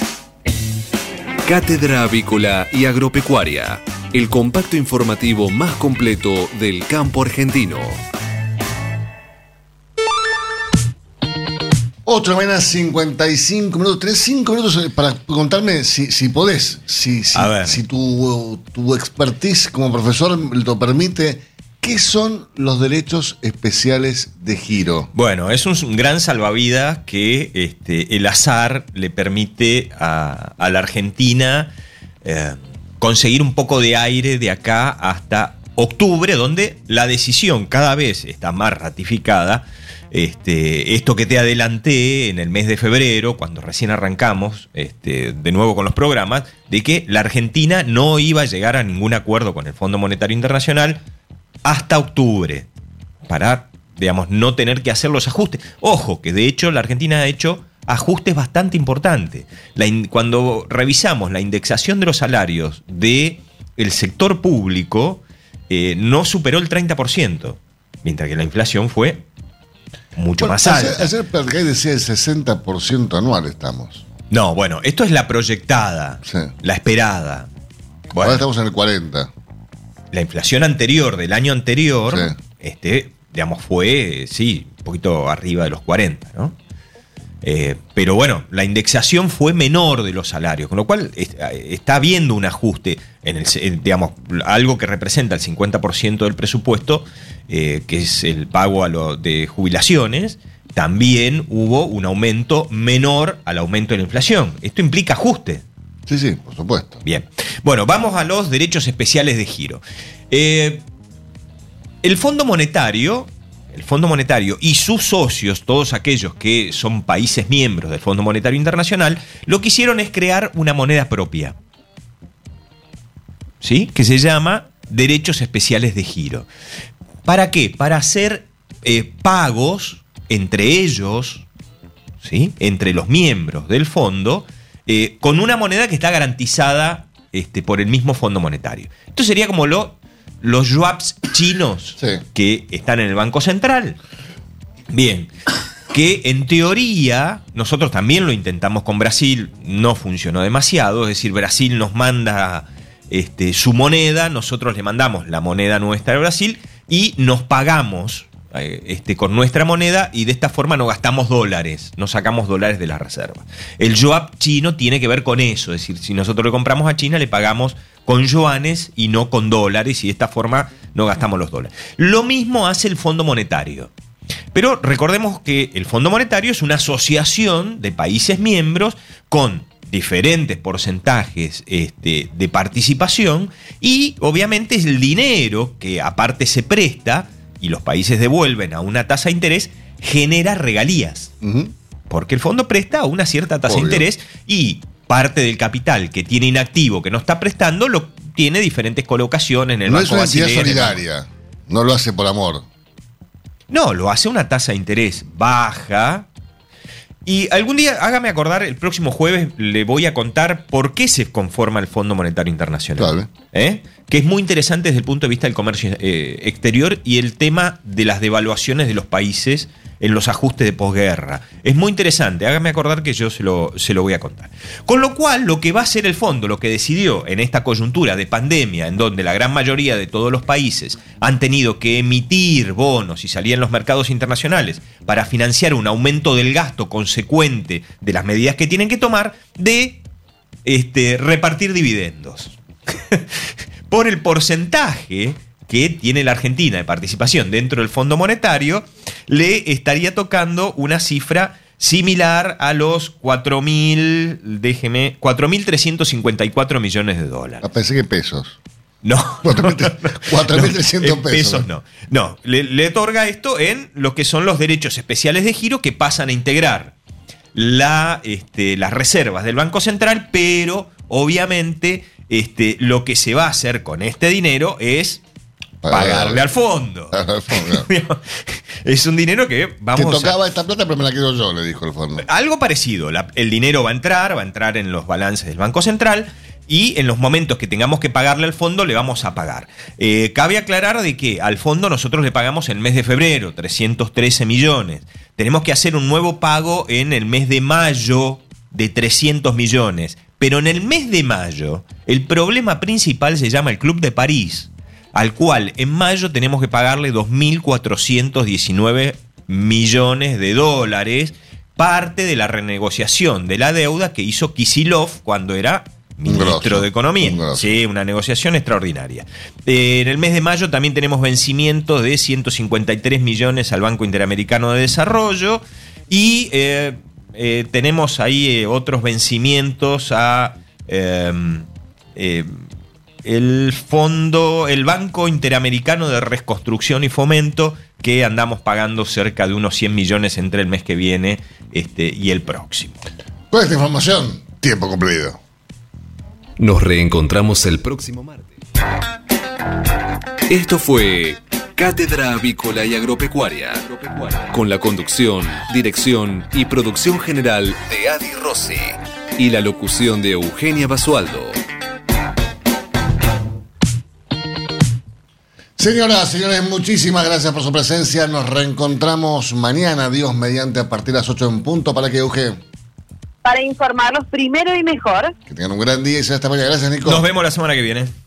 Cátedra Avícola y Agropecuaria, el compacto informativo más completo del campo argentino.
Otra mañana, 55 minutos. Tenés 5 minutos para contarme, si, si podés, si, si tu, tu expertise como profesor lo permite, ¿qué son los derechos especiales de giro?
Bueno, es un gran salvavidas que este, el azar le permite a, la Argentina eh, conseguir un poco de aire de acá hasta octubre, donde la decisión cada vez está más ratificada. Este, esto que te adelanté en el mes de febrero, cuando recién arrancamos este, de nuevo con los programas, de que la Argentina no iba a llegar a ningún acuerdo con el Fondo Monetario Internacional hasta octubre, para, digamos, no tener que hacer los ajustes. Ojo, que de hecho la Argentina ha hecho ajustes bastante importantes. La in- cuando revisamos la indexación de los salarios del el sector público, eh, no superó el 30%, mientras que la inflación fue mucho
Bueno,
más alta.
ayer Pergay decía el 60% anual estamos.
No, bueno, esto es la proyectada, la esperada.
Ahora estamos en el 40.
La inflación anterior del año anterior, este, digamos, fue, sí, un poquito arriba de los 40, ¿no? Eh, pero bueno, la indexación fue menor de los salarios, con lo cual es- está habiendo un ajuste en el, en, digamos, algo que representa el 50% del presupuesto, eh, que es el pago a lo de jubilaciones. También hubo un aumento menor al aumento de la inflación. Esto implica ajuste.
Sí, sí, por supuesto.
Bien. Bueno, vamos a los derechos especiales de giro. Eh, el Fondo Monetario, el Fondo Monetario y sus socios, todos aquellos que son países miembros del Fondo Monetario Internacional, lo que hicieron es crear una moneda propia. ¿Sí? Que se llama derechos especiales de giro. ¿Para qué? Para hacer eh, pagos entre ellos, ¿sí? entre los miembros del fondo, eh, con una moneda que está garantizada este, por el mismo Fondo Monetario. Esto sería como lo, los yuaps chinos que están en el Banco Central. Bien, que en teoría nosotros también lo intentamos con Brasil, no funcionó demasiado, es decir, Brasil nos manda este, su moneda, nosotros le mandamos la moneda nuestra de Brasil y nos pagamos este, con nuestra moneda y de esta forma no gastamos dólares, no sacamos dólares de la reserva. El yuap chino tiene que ver con eso, es decir, si nosotros le compramos a China le pagamos con yuanes y no con dólares y de esta forma no gastamos los dólares. Lo mismo hace el Fondo Monetario. Pero recordemos que el Fondo Monetario es una asociación de países miembros con diferentes porcentajes este, de participación y obviamente el dinero que aparte se presta y los países devuelven a una tasa de interés genera regalías. Porque el fondo presta a una cierta tasa de interés y parte del capital que tiene inactivo, que no está prestando, lo tiene diferentes colocaciones en el
no
Banco
es una entidad solidaria. No lo hace por amor.
no, lo hace una tasa de interés baja. Y algún día, hágame acordar, el próximo jueves le voy a contar por qué se conforma el Fondo Monetario Internacional. ¿Eh? Que es muy interesante desde el punto de vista del comercio eh, exterior y el tema de las devaluaciones de los países en los ajustes de posguerra. Es muy interesante, hágame acordar que yo se lo, se lo voy a contar. Con lo cual, lo que va a hacer el fondo, lo que decidió en esta coyuntura de pandemia, en donde la gran mayoría de todos los países han tenido que emitir bonos y salir en los mercados internacionales para financiar un aumento del gasto consecuente de las medidas que tienen que tomar, de este, repartir dividendos. Por el porcentaje que tiene la Argentina de participación dentro del Fondo Monetario, le estaría tocando una cifra similar a los 4.000, déjeme, 4.354 millones de dólares.
Ah, pensé que pesos.
No.
4.300
en
pesos.
pesos no. No, le, le otorga esto en lo que son los derechos especiales de giro que pasan a integrar la, este, las reservas del Banco Central, pero obviamente este, lo que se va a hacer con este dinero es pagarle al fondo. es un dinero que vamos
Te tocaba
a...
esta plata, pero me la quedo yo, le dijo el fondo.
Algo parecido. La- el dinero va a entrar, va a entrar en los balances del Banco Central y en los momentos que tengamos que pagarle al fondo le vamos a pagar. Eh, cabe aclarar de que al fondo nosotros le pagamos el mes de febrero, 313 millones. Tenemos que hacer un nuevo pago en el mes de mayo de 300 millones. Pero en el mes de mayo, el problema principal se llama el Club de París, al cual en mayo tenemos que pagarle 2.419 millones de dólares, parte de la renegociación de la deuda que hizo Kisilov cuando era ministro
grosso,
de Economía.
un.
Sí, una negociación extraordinaria. Eh, en el mes de mayo también tenemos vencimientos de 153 millones al Banco Interamericano de Desarrollo y eh, eh, tenemos ahí eh, otros vencimientos a eh, eh, el fondo, el Banco Interamericano de Reconstrucción y Fomento, que andamos pagando cerca de unos 100 millones entre el mes que viene este, y el próximo.
Con esta información, tiempo cumplido.
Nos reencontramos el próximo martes. Esto fue Cátedra Avícola y Agropecuaria, con la conducción, dirección y producción general de Adi Rossi y la locución de Eugenia Basualdo.
Señoras, señores, muchísimas gracias por su presencia. Nos reencontramos mañana, Dios mediante, a partir de las 8 en punto, para que Euge,
Para informarlos primero y mejor.
que tengan un gran día y sea hasta mañana. Gracias, Nico.
Nos vemos la semana que viene.